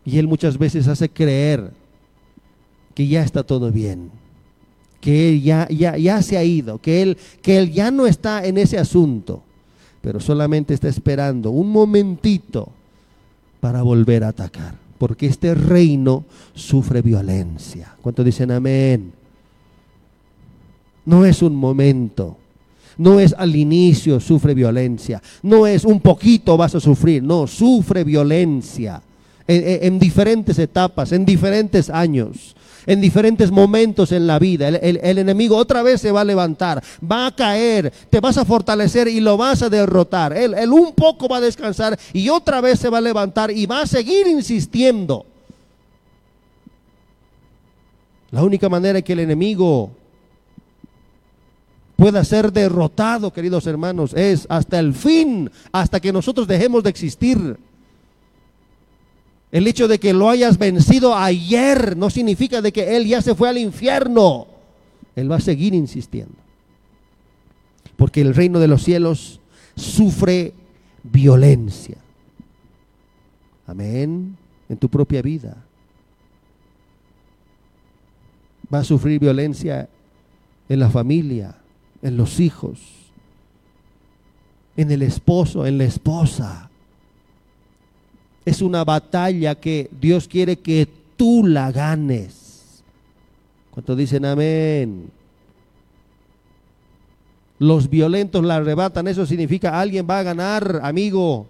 Y él muchas veces hace creer que ya está todo bien, que él ya, ya, ya se ha ido, que él, que él ya no está en ese asunto pero solamente está esperando un momentito para volver a atacar, porque este reino sufre violencia. ¿Cuánto dicen amén? No es un momento, no es al inicio sufre violencia, no es un poquito vas a sufrir, no, sufre violencia en, en diferentes etapas, en diferentes años en diferentes momentos en la vida. El, enemigo otra vez se va a levantar, va a caer, te vas a fortalecer y lo vas a derrotar. Él, él un poco va a descansar y otra vez se va a levantar y va a seguir insistiendo. La única manera que el enemigo pueda ser derrotado, queridos hermanos, es hasta el fin, hasta que nosotros dejemos de existir. El hecho de que lo hayas vencido ayer no significa de que Él ya se fue al infierno. Él va a seguir insistiendo. Porque el reino de los cielos sufre violencia. Amén. En tu propia vida. Va a sufrir violencia en la familia, en los hijos, en el esposo, en la esposa es una batalla que Dios quiere que tú la ganes. ¿Cuántos dicen amén? Los violentos la arrebatan, eso significa alguien va a ganar, amigo.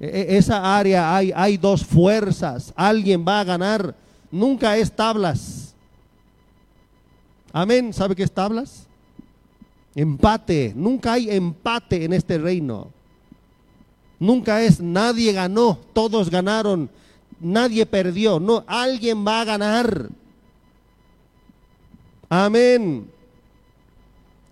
E, e, esa área hay, hay dos fuerzas, alguien va a ganar, nunca es tablas. Amén, ¿sabe qué es tablas? Empate, nunca hay empate en este reino. Nunca es nadie ganó, todos ganaron, nadie perdió. No, alguien va a ganar. Amén.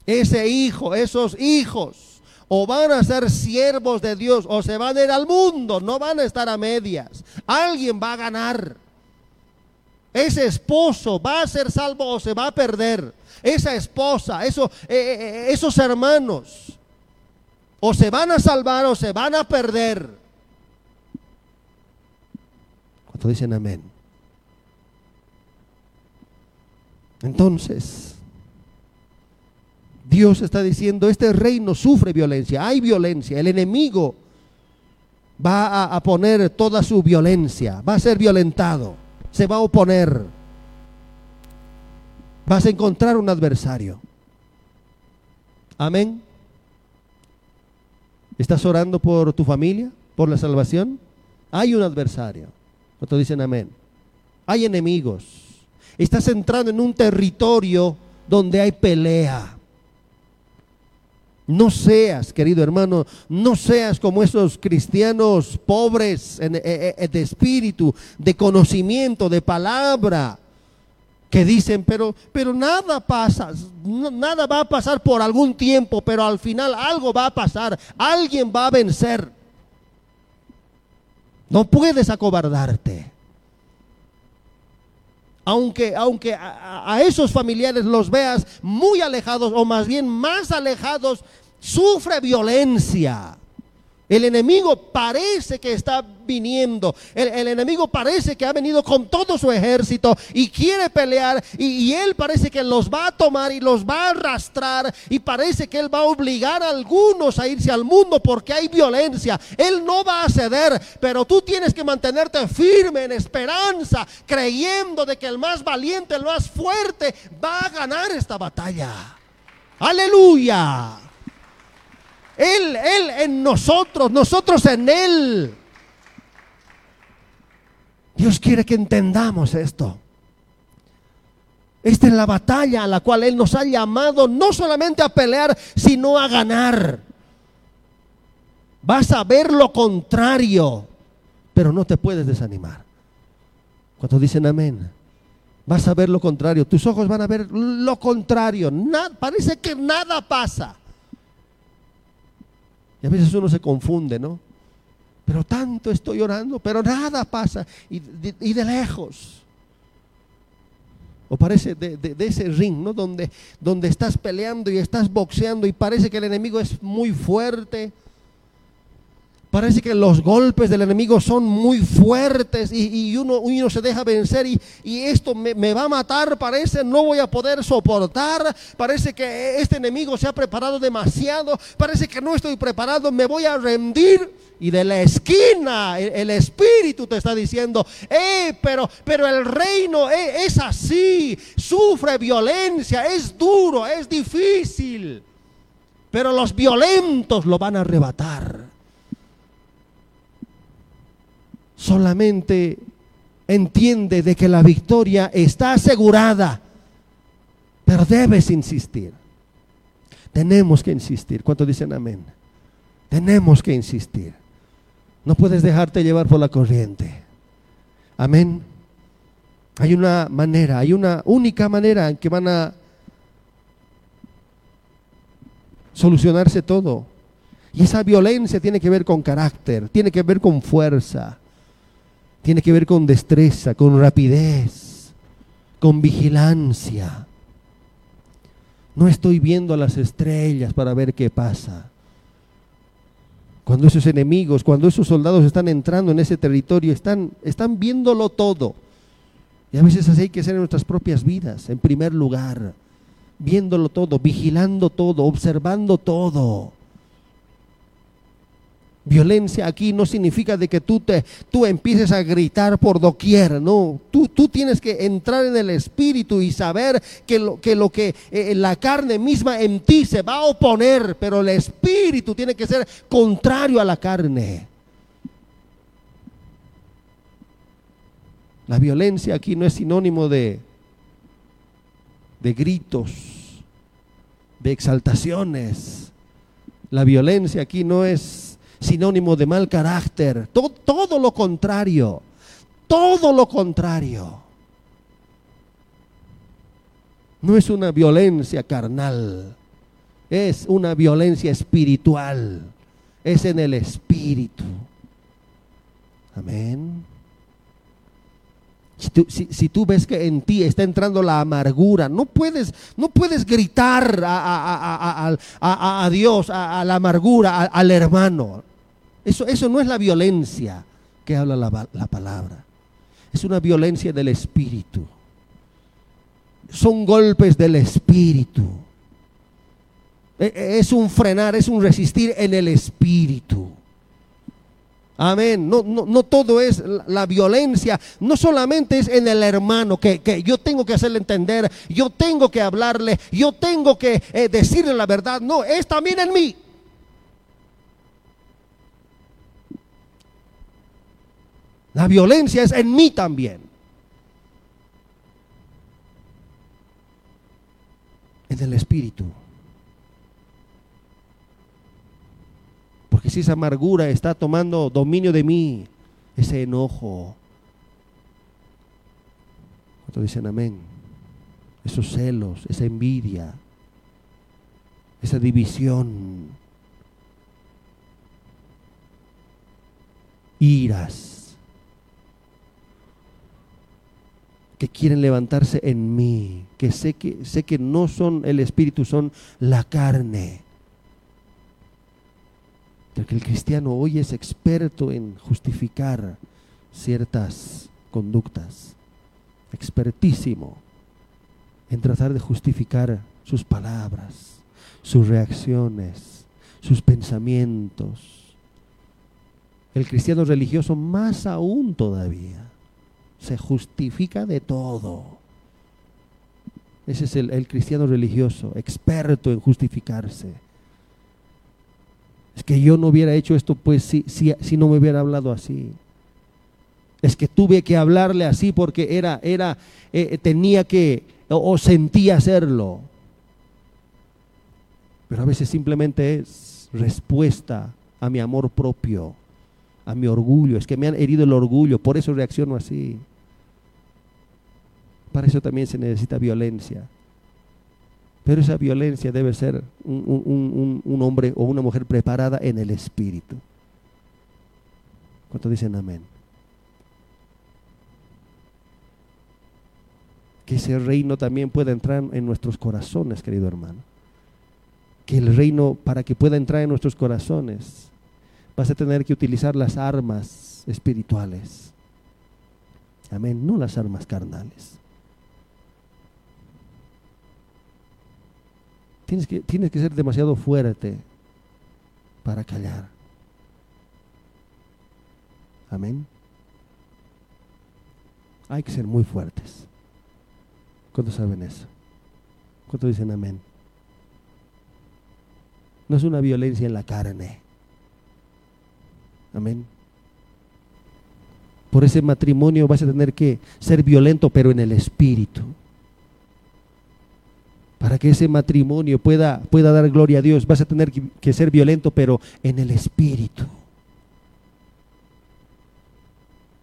Ese hijo, esos hijos, o van a ser siervos de Dios o se van a ir al mundo, no van a estar a medias. Alguien va a ganar. Ese esposo va a ser salvo o se va a perder. Esa esposa, eh, eh, eh, esos hermanos o se van a salvar o se van a perder. Cuando dicen amén? Entonces, Dios está diciendo, este reino sufre violencia, hay violencia, el enemigo va a, a, poner toda su violencia, va a ser violentado, se va a oponer, vas a encontrar un adversario. Amén. ¿Estás orando por tu familia, por la salvación? Hay un adversario. Otros dicen amén. Hay enemigos. Estás entrando en un territorio donde hay pelea. No seas, querido hermano, no seas como esos cristianos pobres eh, eh, de espíritu, de conocimiento, de palabra que dicen, pero, pero nada pasa, nada va a pasar por algún tiempo, pero al final algo va a pasar, alguien va a vencer. No puedes acobardarte. Aunque, aunque a, a esos familiares los veas muy alejados o más bien más alejados, sufre violencia. El enemigo parece que está viniendo. El, enemigo parece que ha venido con todo su ejército y quiere pelear. Y, él parece que los va a tomar y los va a arrastrar. Y parece que él va a obligar a algunos a irse al mundo porque hay violencia. Él no va a ceder. Pero tú tienes que mantenerte firme en esperanza, creyendo de que el más valiente, el más fuerte, va a ganar esta batalla. Aleluya. Él, Él en nosotros, nosotros en Él. Dios quiere que entendamos esto. Esta es la batalla a la cual Él nos ha llamado no solamente a pelear, sino a ganar. Vas a ver lo contrario, pero no te puedes desanimar. Cuando dicen amén, vas a ver lo contrario. Tus ojos van a ver lo contrario. parece que nada pasa. Y a veces uno se confunde, ¿no? Pero tanto estoy orando, pero nada pasa. Y de, lejos. O parece de, ese ring, ¿no? Donde, donde estás peleando y estás boxeando y parece que el enemigo es muy fuerte. Parece que los golpes del enemigo son muy fuertes y, uno, uno, se deja vencer y, esto me, me, va a matar, parece, no voy a poder soportar, parece que este enemigo se ha preparado demasiado, parece que no estoy preparado, me voy a rendir. Y de la esquina el, espíritu te está diciendo, eh, pero, pero el reino es, es así, sufre violencia, es duro, es difícil, pero los violentos lo van a arrebatar solamente entiende de que la victoria está asegurada, pero debes insistir. Tenemos que insistir. ¿Cuántos dicen amén? Tenemos que insistir. No puedes dejarte llevar por la corriente. Amén. Hay una manera, hay una única manera en que van a solucionarse todo. Y esa violencia tiene que ver con carácter, tiene que ver con fuerza tiene que ver con destreza, con rapidez, con vigilancia. No estoy viendo a las estrellas para ver qué pasa. Cuando esos enemigos, cuando esos soldados están entrando en ese territorio, están, están viéndolo todo. Y a veces así hay que ser en nuestras propias vidas, en primer lugar, viéndolo todo, vigilando todo, observando todo. Violencia aquí no significa de que tú, te, tú empieces a gritar por doquier, no. Tú, tú tienes que entrar en el espíritu y saber que lo que, lo que eh, la carne misma en ti se va a oponer, pero el espíritu tiene que ser contrario a la carne. La violencia aquí no es sinónimo de, de gritos, de exaltaciones. La violencia aquí no es sinónimo de mal carácter. Todo, todo lo contrario. Todo lo contrario. No es una violencia carnal. Es una violencia espiritual. Es en el espíritu. Amén. Si tú, ves que en ti está entrando la amargura, no puedes, no puedes gritar a, Dios, a, la amargura, al hermano. Eso, eso no es la violencia que habla la, la palabra. Es una violencia del espíritu. Son golpes del espíritu. E, e, es un frenar, es un resistir en el espíritu. Amén. No, no, no, todo es la violencia. No solamente es en el hermano que, yo tengo que hacerle entender, yo tengo que hablarle, yo tengo que eh, decirle la verdad. No, es también en mí. La violencia es en mí también. En el espíritu. Porque si esa amargura está tomando dominio de mí, ese enojo, cuando dicen amén, esos celos, esa envidia, esa división, iras, que quieren levantarse en mí, que sé que sé que no son el espíritu, son la carne. Porque el cristiano hoy es experto en justificar ciertas conductas, expertísimo en tratar de justificar sus palabras, sus reacciones, sus pensamientos. El cristiano religioso más aún todavía se justifica de todo. Ese es el, cristiano religioso, experto en justificarse. Es que yo no hubiera hecho esto, pues si, si, no me hubiera hablado así. Es que tuve que hablarle así porque era, era, eh, tenía que o sentía hacerlo. Pero a veces simplemente es respuesta a mi amor propio, a mi orgullo. Es que me han herido el orgullo, por eso reacciono así. Para eso también se necesita violencia. Pero esa violencia debe ser un, hombre o una mujer preparada en el espíritu. ¿Cuánto dicen amén? Que ese reino también pueda entrar en nuestros corazones, querido hermano. Que el reino, para que pueda entrar en nuestros corazones, vas a tener que utilizar las armas espirituales. Amén, no las armas carnales. Tienes que, tienes que ser demasiado fuerte para callar. Amén. Hay que ser muy fuertes. ¿Cuántos saben eso? ¿Cuántos dicen amén? No es una violencia en la carne. Amén. Por ese matrimonio vas a tener que ser violento, pero en el espíritu para que ese matrimonio pueda, pueda dar gloria a Dios, vas a tener que, ser violento, pero en el espíritu.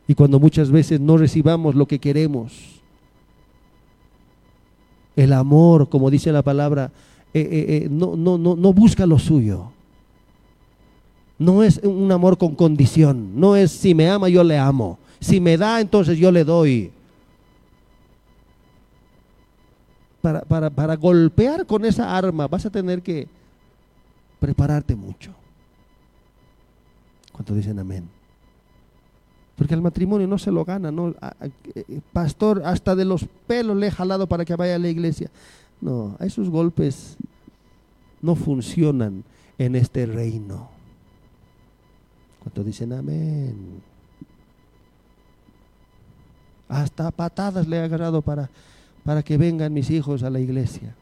Y cuando muchas veces no recibamos lo que queremos, el amor, como dice la palabra, eh, eh, eh, no, no, no, no busca lo suyo. No es un amor con condición. No es si me ama, yo le amo. Si me da, entonces yo le doy. Para, golpear con esa arma vas a tener que prepararte mucho. ¿Cuánto dicen amén? Porque el matrimonio no se lo gana, no, eh, pastor, hasta de los pelos le he jalado para que vaya a la iglesia. No, esos golpes no funcionan en este reino. ¿Cuánto dicen amén? Hasta patadas le he agarrado para para que vengan mis hijos a la iglesia.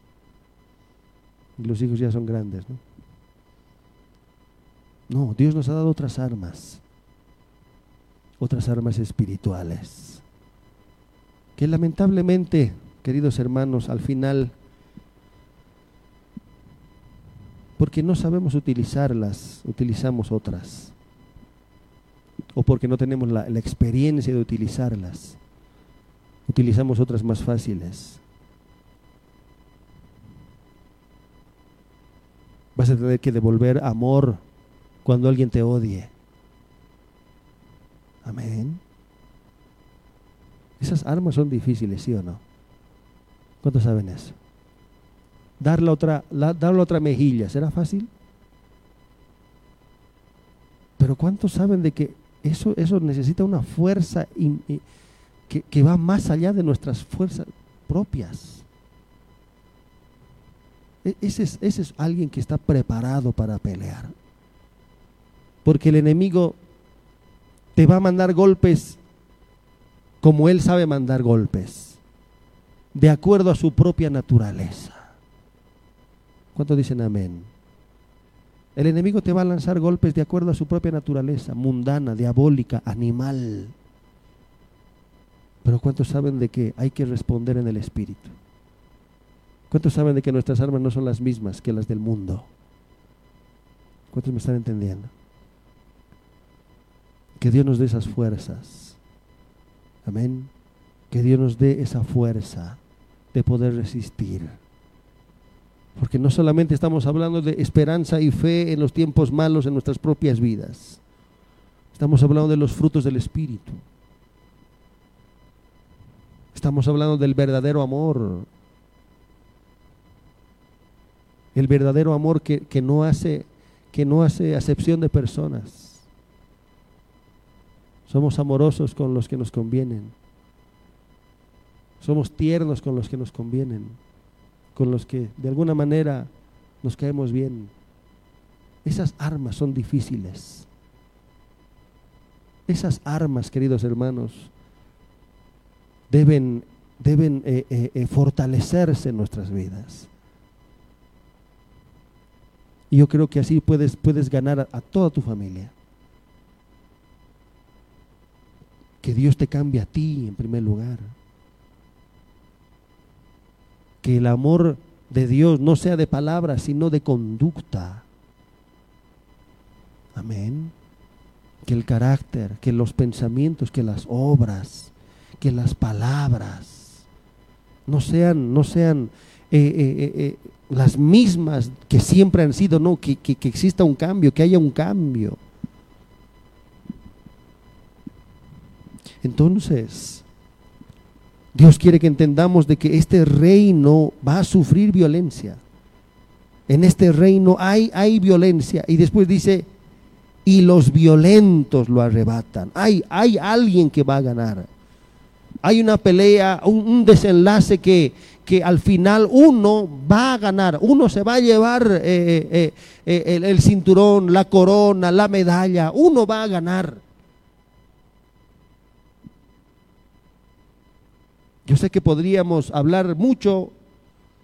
Y los hijos ya son grandes, ¿no? No, Dios nos ha dado otras armas, otras armas espirituales, que lamentablemente, queridos hermanos, al final, porque no sabemos utilizarlas, utilizamos otras, o porque no tenemos la, la experiencia de utilizarlas utilizamos otras más fáciles. Vas a tener que devolver amor cuando alguien te odie. Amén. Esas armas son difíciles, ¿sí o no? ¿Cuántos saben eso? Dar la otra, la, otra mejilla, ¿será fácil? Pero ¿cuántos saben de que eso, eso necesita una fuerza que, va más allá de nuestras fuerzas propias. E, ese es, ese es alguien que está preparado para pelear. Porque el enemigo te va a mandar golpes como él sabe mandar golpes, de acuerdo a su propia naturaleza. ¿Cuántos dicen amén? El enemigo te va a lanzar golpes de acuerdo a su propia naturaleza, mundana, diabólica, animal. Pero ¿cuántos saben de que hay que responder en el Espíritu? ¿Cuántos saben de que nuestras armas no son las mismas que las del mundo? ¿Cuántos me están entendiendo? Que Dios nos dé esas fuerzas. Amén. Que Dios nos dé esa fuerza de poder resistir. Porque no solamente estamos hablando de esperanza y fe en los tiempos malos en nuestras propias vidas. Estamos hablando de los frutos del Espíritu. Estamos hablando del verdadero amor. El verdadero amor que, no hace, que no hace acepción de personas. Somos amorosos con los que nos convienen. Somos tiernos con los que nos convienen. Con los que de alguna manera nos caemos bien. Esas armas son difíciles. Esas armas, queridos hermanos, deben deben eh, eh, eh, fortalecerse en nuestras vidas. Y yo creo que así puedes, puedes ganar a, a toda tu familia. Que Dios te cambie a ti en primer lugar. Que el amor de Dios no sea de palabras, sino de conducta. Amén. Que el carácter, que los pensamientos, que las obras, que las palabras no sean, no sean eh, eh, eh, las mismas que siempre han sido, no, que, que, que exista un cambio, que haya un cambio. Entonces, Dios quiere que entendamos de que este reino va a sufrir violencia. En este reino hay, hay violencia. Y después dice, y los violentos lo arrebatan. Hay, hay alguien que va a ganar. Hay una pelea, un, desenlace que, que, al final uno va a ganar. Uno se va a llevar eh, eh, eh, el, el cinturón, la corona, la medalla. Uno va a ganar. Yo sé que podríamos hablar mucho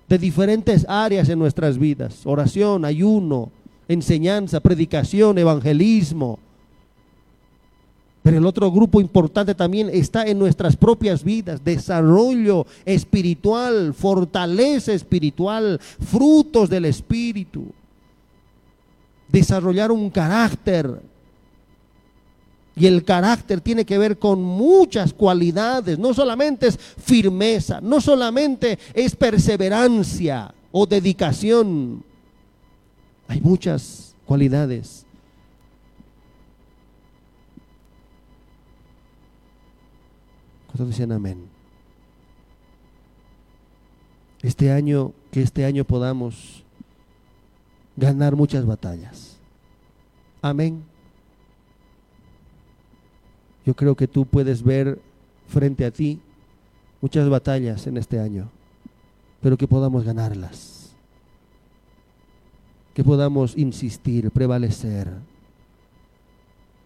de diferentes áreas en nuestras vidas, oración, ayuno, enseñanza, predicación, evangelismo. Pero el otro grupo importante también está en nuestras propias vidas, desarrollo espiritual, fortaleza espiritual, frutos del espíritu. Desarrollar un carácter, y el carácter tiene que ver con muchas cualidades, no solamente es firmeza, no solamente es perseverancia o dedicación. Hay muchas cualidades. ¿Cuántos dicen amén? Este año, que este año podamos ganar muchas batallas. Amén. Yo creo que tú puedes ver frente a ti muchas batallas en este año, pero que podamos ganarlas. Que podamos insistir, prevalecer,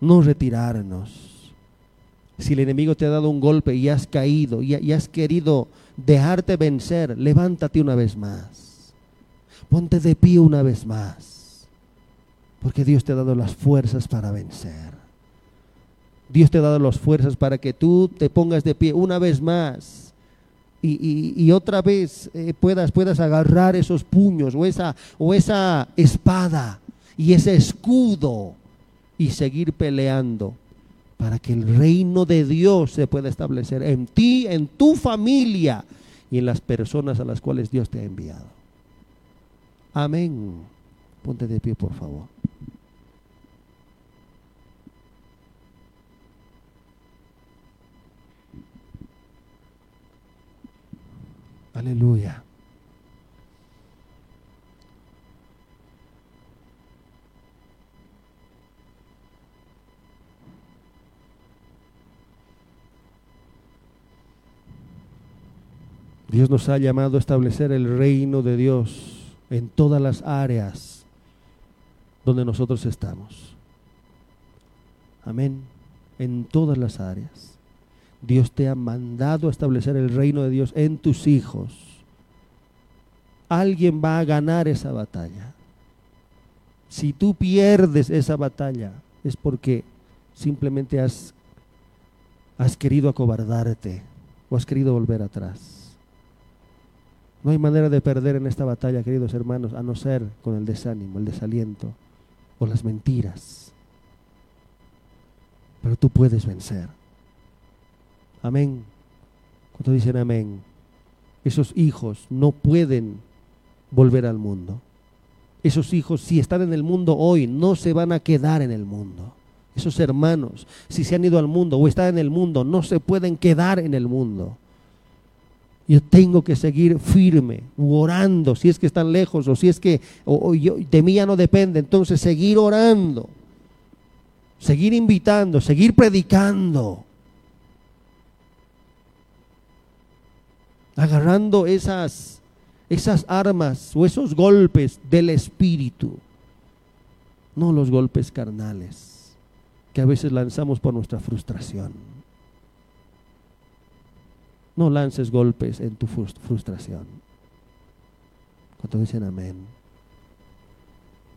no retirarnos. Si el enemigo te ha dado un golpe y has caído y, has querido dejarte vencer, levántate una vez más. Ponte de pie una vez más. Porque Dios te ha dado las fuerzas para vencer. Dios te ha dado las fuerzas para que tú te pongas de pie una vez más y otra vez eh, puedas, puedas agarrar esos puños o esa, o esa espada y ese escudo y seguir peleando para que el reino de Dios se pueda establecer en ti, en tu familia y en las personas a las cuales Dios te ha enviado. Amén. Ponte de pie, por favor. Aleluya. Dios nos ha llamado a establecer el reino de Dios en todas las áreas donde nosotros estamos. Amén. En todas las áreas. Dios te ha mandado a establecer el reino de Dios en tus hijos. Alguien va a ganar esa batalla. Si tú pierdes esa batalla es porque simplemente has, has querido acobardarte o has querido volver atrás. No hay manera de perder en esta batalla, queridos hermanos, a no ser con el desánimo, el desaliento o las mentiras. Pero tú puedes vencer. Amén. Cuando dicen amén, esos hijos no pueden volver al mundo. Esos hijos, si están en el mundo hoy, no se van a quedar en el mundo. Esos hermanos, si se han ido al mundo o están en el mundo, no se pueden quedar en el mundo. Yo tengo que seguir firme, orando, si es que están lejos o si es que o, yo, de mí ya no depende. Entonces seguir orando, seguir invitando, seguir predicando. Agarrando esas, esas armas o esos golpes del Espíritu, no los golpes carnales que a veces lanzamos por nuestra frustración. No lances golpes en tu frustración. Cuando dicen amén,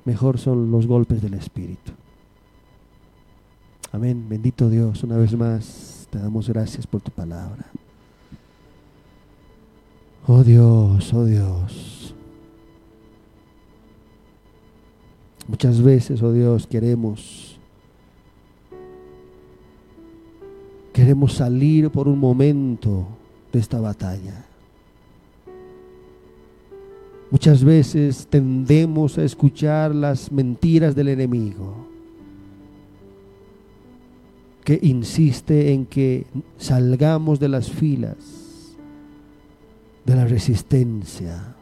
mejor son los golpes del Espíritu. Amén. Bendito Dios, una vez más te damos gracias por tu palabra. Oh Dios, oh Dios. Muchas veces, oh Dios, queremos queremos salir por un momento esta batalla. Muchas veces tendemos a escuchar las mentiras del enemigo que insiste en que salgamos de las filas de la resistencia.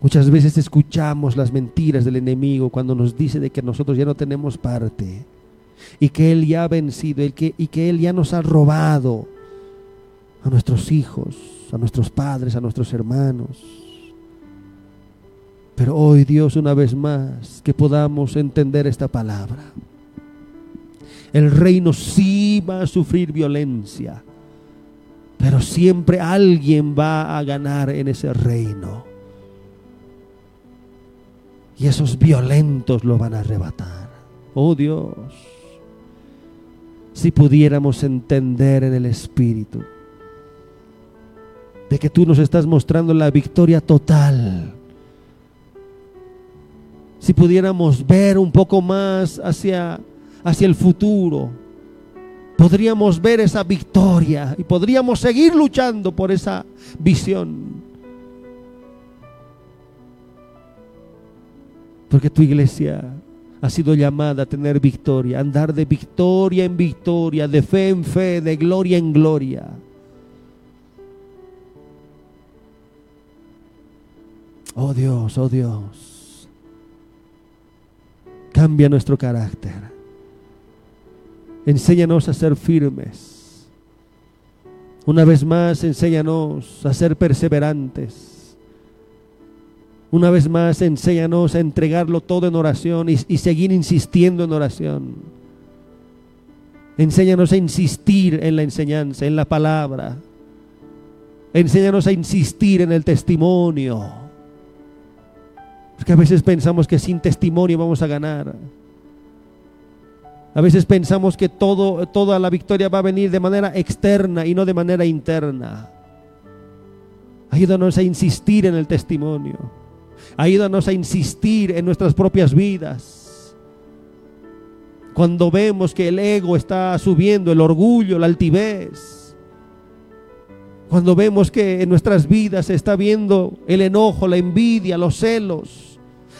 Muchas veces escuchamos las mentiras del enemigo cuando nos dice de que nosotros ya no tenemos parte y que Él ya ha vencido y que, y que Él ya nos ha robado a nuestros hijos, a nuestros padres, a nuestros hermanos. Pero hoy Dios una vez más que podamos entender esta palabra. El reino sí va a sufrir violencia, pero siempre alguien va a ganar en ese reino. Y esos violentos lo van a arrebatar. Oh Dios, si pudiéramos entender en el Espíritu de que tú nos estás mostrando la victoria total. Si pudiéramos ver un poco más hacia, hacia el futuro, podríamos ver esa victoria y podríamos seguir luchando por esa visión. Porque tu iglesia ha sido llamada a tener victoria, andar de victoria en victoria, de fe en fe, de gloria en gloria. Oh Dios, oh Dios, cambia nuestro carácter. Enséñanos a ser firmes. Una vez más, enséñanos a ser perseverantes. Una vez más, enséñanos a entregarlo todo en oración y, seguir insistiendo en oración. Enséñanos a insistir en la enseñanza, en la palabra. Enséñanos a insistir en el testimonio. Porque a veces pensamos que sin testimonio vamos a ganar. A veces pensamos que toda la victoria va a venir de manera externa y no de manera interna. Ayúdanos a insistir en el testimonio. Ayúdanos a insistir en nuestras propias vidas. Cuando vemos que el ego está subiendo, el orgullo, la altivez. Cuando vemos que en nuestras vidas se está viendo el enojo, la envidia, los celos,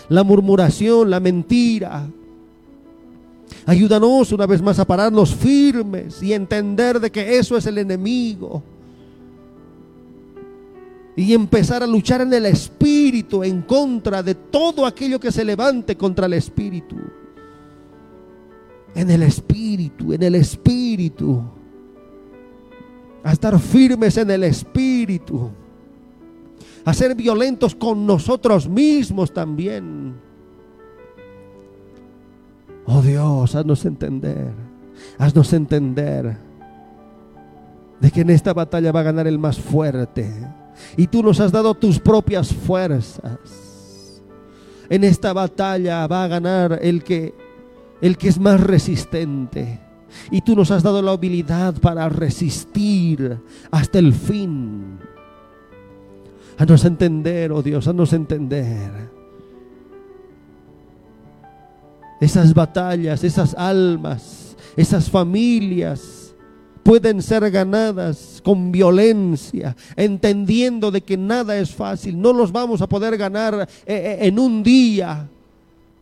la murmuración, la mentira, Ayúdanos una vez más a pararnos firmes y entender de que eso es el enemigo. Y empezar a luchar en el espíritu en contra de todo aquello que se levante contra el espíritu. En el espíritu, en el espíritu. A estar firmes en el espíritu. A ser violentos con nosotros mismos también Oh Dios, haznos entender, haznos entender de que en esta batalla va a ganar el más fuerte. Y tú nos has dado tus propias fuerzas. En esta batalla va a ganar el que el que es más resistente. Y tú nos has dado la habilidad para resistir hasta el fin. Haznos entender, oh Dios, haznos entender esas batallas, esas almas, esas familias pueden ser ganadas con violencia, entendiendo de que nada es fácil. No los vamos a poder ganar eh, eh, en un día.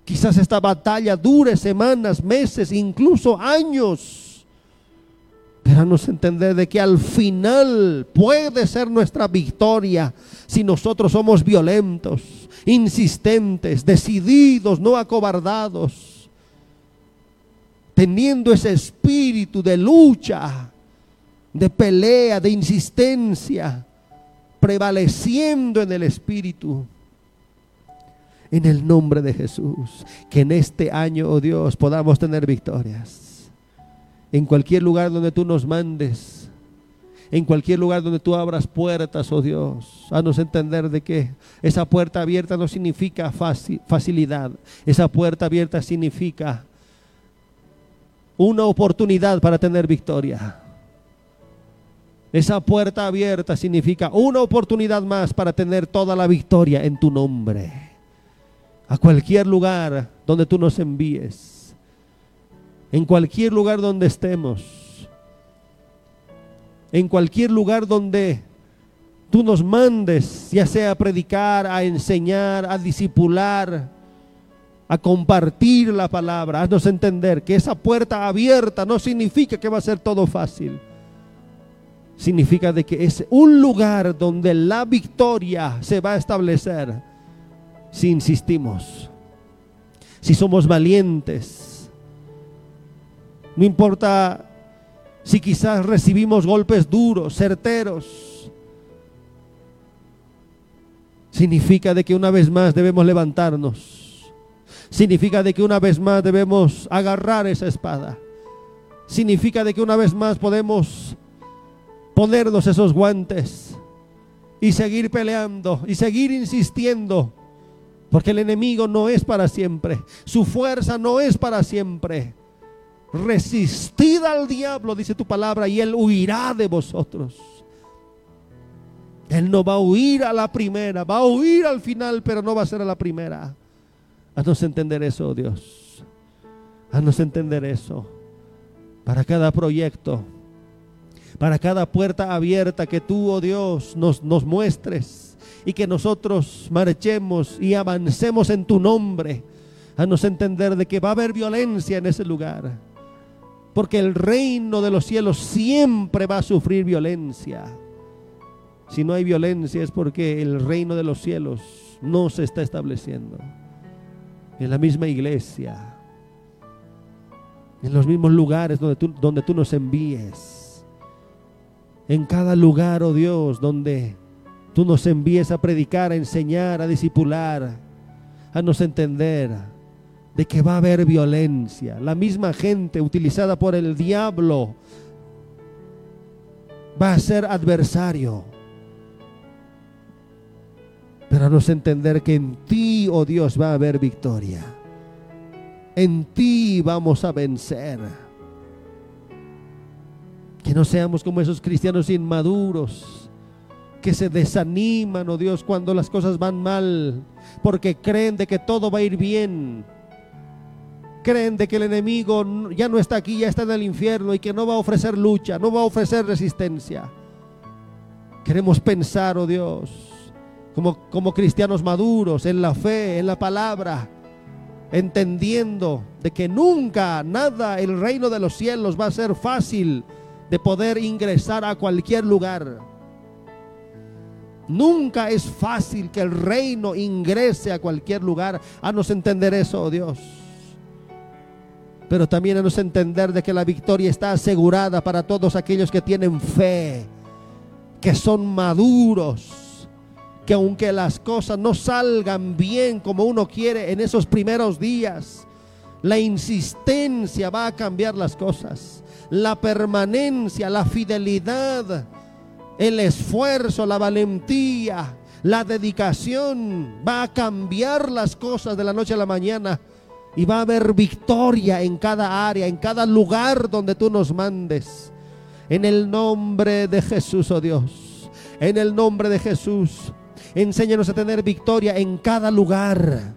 Quizás esta batalla dure semanas, meses, incluso años. Pero nos entender de que al final puede ser nuestra victoria si nosotros somos violentos insistentes, decididos, no acobardados, teniendo ese espíritu de lucha, de pelea, de insistencia, prevaleciendo en el espíritu. En el nombre de Jesús, que en este año, oh Dios, podamos tener victorias. En cualquier lugar donde tú nos mandes, En cualquier lugar donde tú abras puertas, oh Dios, haznos entender de que esa puerta abierta no significa facilidad. Esa puerta abierta significa una oportunidad para tener victoria. Esa puerta abierta significa una oportunidad más para tener toda la victoria en tu nombre. A cualquier lugar donde tú nos envíes. En cualquier lugar donde estemos. En cualquier lugar donde tú nos mandes, ya sea a predicar, a enseñar, a disipular, a compartir la palabra. Haznos entender que esa puerta abierta no significa que va a ser todo fácil significa de que es un lugar donde la victoria se va a establecer si insistimos, si somos valientes. No importa si quizás recibimos golpes duros, certeros. Significa de que una vez más debemos levantarnos. Significa de que una vez más debemos agarrar esa espada. Significa de que una vez más podemos ponernos esos guantes y seguir peleando y seguir insistiendo. Porque el enemigo no es para siempre. Su fuerza no es para siempre. Resistid al diablo, dice tu palabra, y él huirá de vosotros. Él no va a huir a la primera, va a huir al final, pero no va a ser a la primera. Haznos entender eso, Dios. Haznos entender eso. Para cada proyecto, para cada puerta abierta que tú, oh Dios, nos, nos muestres y que nosotros marchemos y avancemos en tu nombre. Haznos entender de que va a haber violencia en ese lugar. Porque el reino de los cielos siempre va a sufrir violencia. Si no hay violencia es porque el reino de los cielos no se está estableciendo. En la misma iglesia, en los mismos lugares donde tú, donde tú nos envíes en cada lugar, oh Dios, donde tú nos envíes a predicar, a enseñar, a discipular, a nos entender de que va a haber violencia. La misma gente utilizada por el diablo va a ser adversario. Pero a nos entender que en ti, oh Dios, va a haber victoria. En ti vamos a vencer. Que no seamos como esos cristianos inmaduros que se desaniman, oh Dios, cuando las cosas van mal, porque creen de que todo va a ir bien. Creen de que el enemigo ya no está aquí, ya está en el infierno y que no va a ofrecer lucha, no va a ofrecer resistencia. Queremos pensar, oh Dios, como, como cristianos maduros en la fe, en la palabra, entendiendo de que nunca nada el reino de los cielos va a ser fácil de poder ingresar a cualquier lugar. Nunca es fácil que el reino ingrese a cualquier lugar. A entender eso, oh Dios. Pero también a nos entender de que la victoria está asegurada para todos aquellos que tienen fe, que son maduros, que aunque las cosas no salgan bien como uno quiere en esos primeros días, la insistencia va a cambiar las cosas la permanencia, la fidelidad, el esfuerzo, la valentía, la dedicación va a cambiar las cosas de la noche a la mañana y va a haber victoria en cada área, en cada lugar donde tú nos mandes. En el nombre de Jesús, oh Dios, en el nombre de Jesús, enséñanos a tener victoria en cada lugar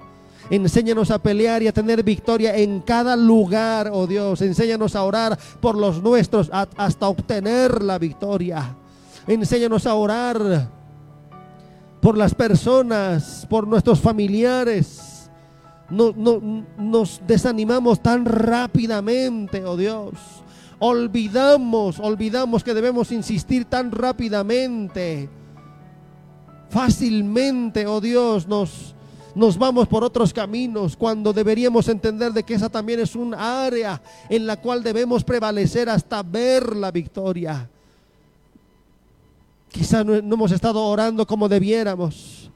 Enséñanos a pelear y a tener victoria en cada lugar, oh Dios. Enséñanos a orar por los nuestros hasta obtener la victoria. Enséñanos a orar por las personas, por nuestros familiares. No, nos desanimamos tan rápidamente, oh Dios. Olvidamos, olvidamos que debemos insistir tan rápidamente. Fácilmente, oh Dios, nos, nos vamos por otros caminos cuando deberíamos entender de que esa también es un área en la cual debemos prevalecer hasta ver la victoria. Quizás no, hemos estado orando como debiéramos.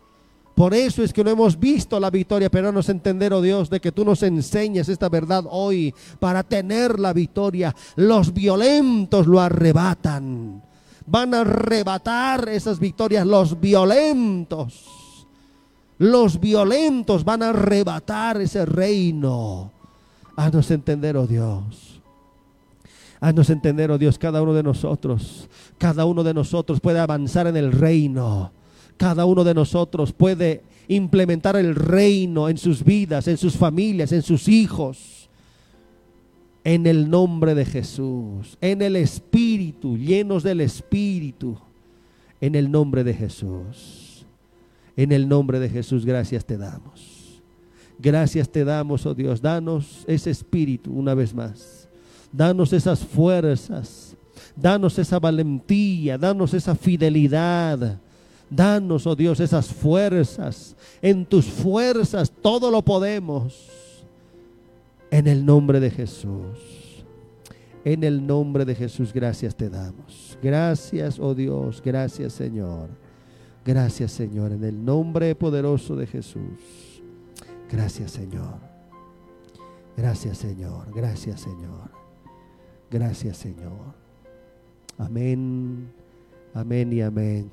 Por eso es que no hemos visto la victoria, pero nos entender, oh Dios, de que tú nos enseñes esta verdad hoy para tener la victoria. Los violentos lo arrebatan, van a arrebatar esas victorias los violentos. Los violentos van a arrebatar ese reino. Haznos entender, oh Dios. Haznos entender, oh Dios, cada uno de nosotros. Cada uno de nosotros puede avanzar en el reino. Cada uno de nosotros puede implementar el reino en sus vidas, en sus familias, en sus hijos. En el nombre de Jesús, en el Espíritu, llenos del Espíritu, en el nombre de Jesús. En el nombre de Jesús, gracias te damos. Gracias te damos, oh Dios. Danos ese espíritu una vez más. Danos esas fuerzas. Danos esa valentía. Danos esa fidelidad. Danos, oh Dios, esas fuerzas. En tus fuerzas todo lo podemos. En el nombre de Jesús. En el nombre de Jesús, gracias te damos. Gracias, oh Dios. Gracias, Señor. Gracias Señor, en el nombre poderoso de Jesús. Gracias Señor. Gracias Señor. Gracias Señor. Gracias Señor. Amén. Amén y amén.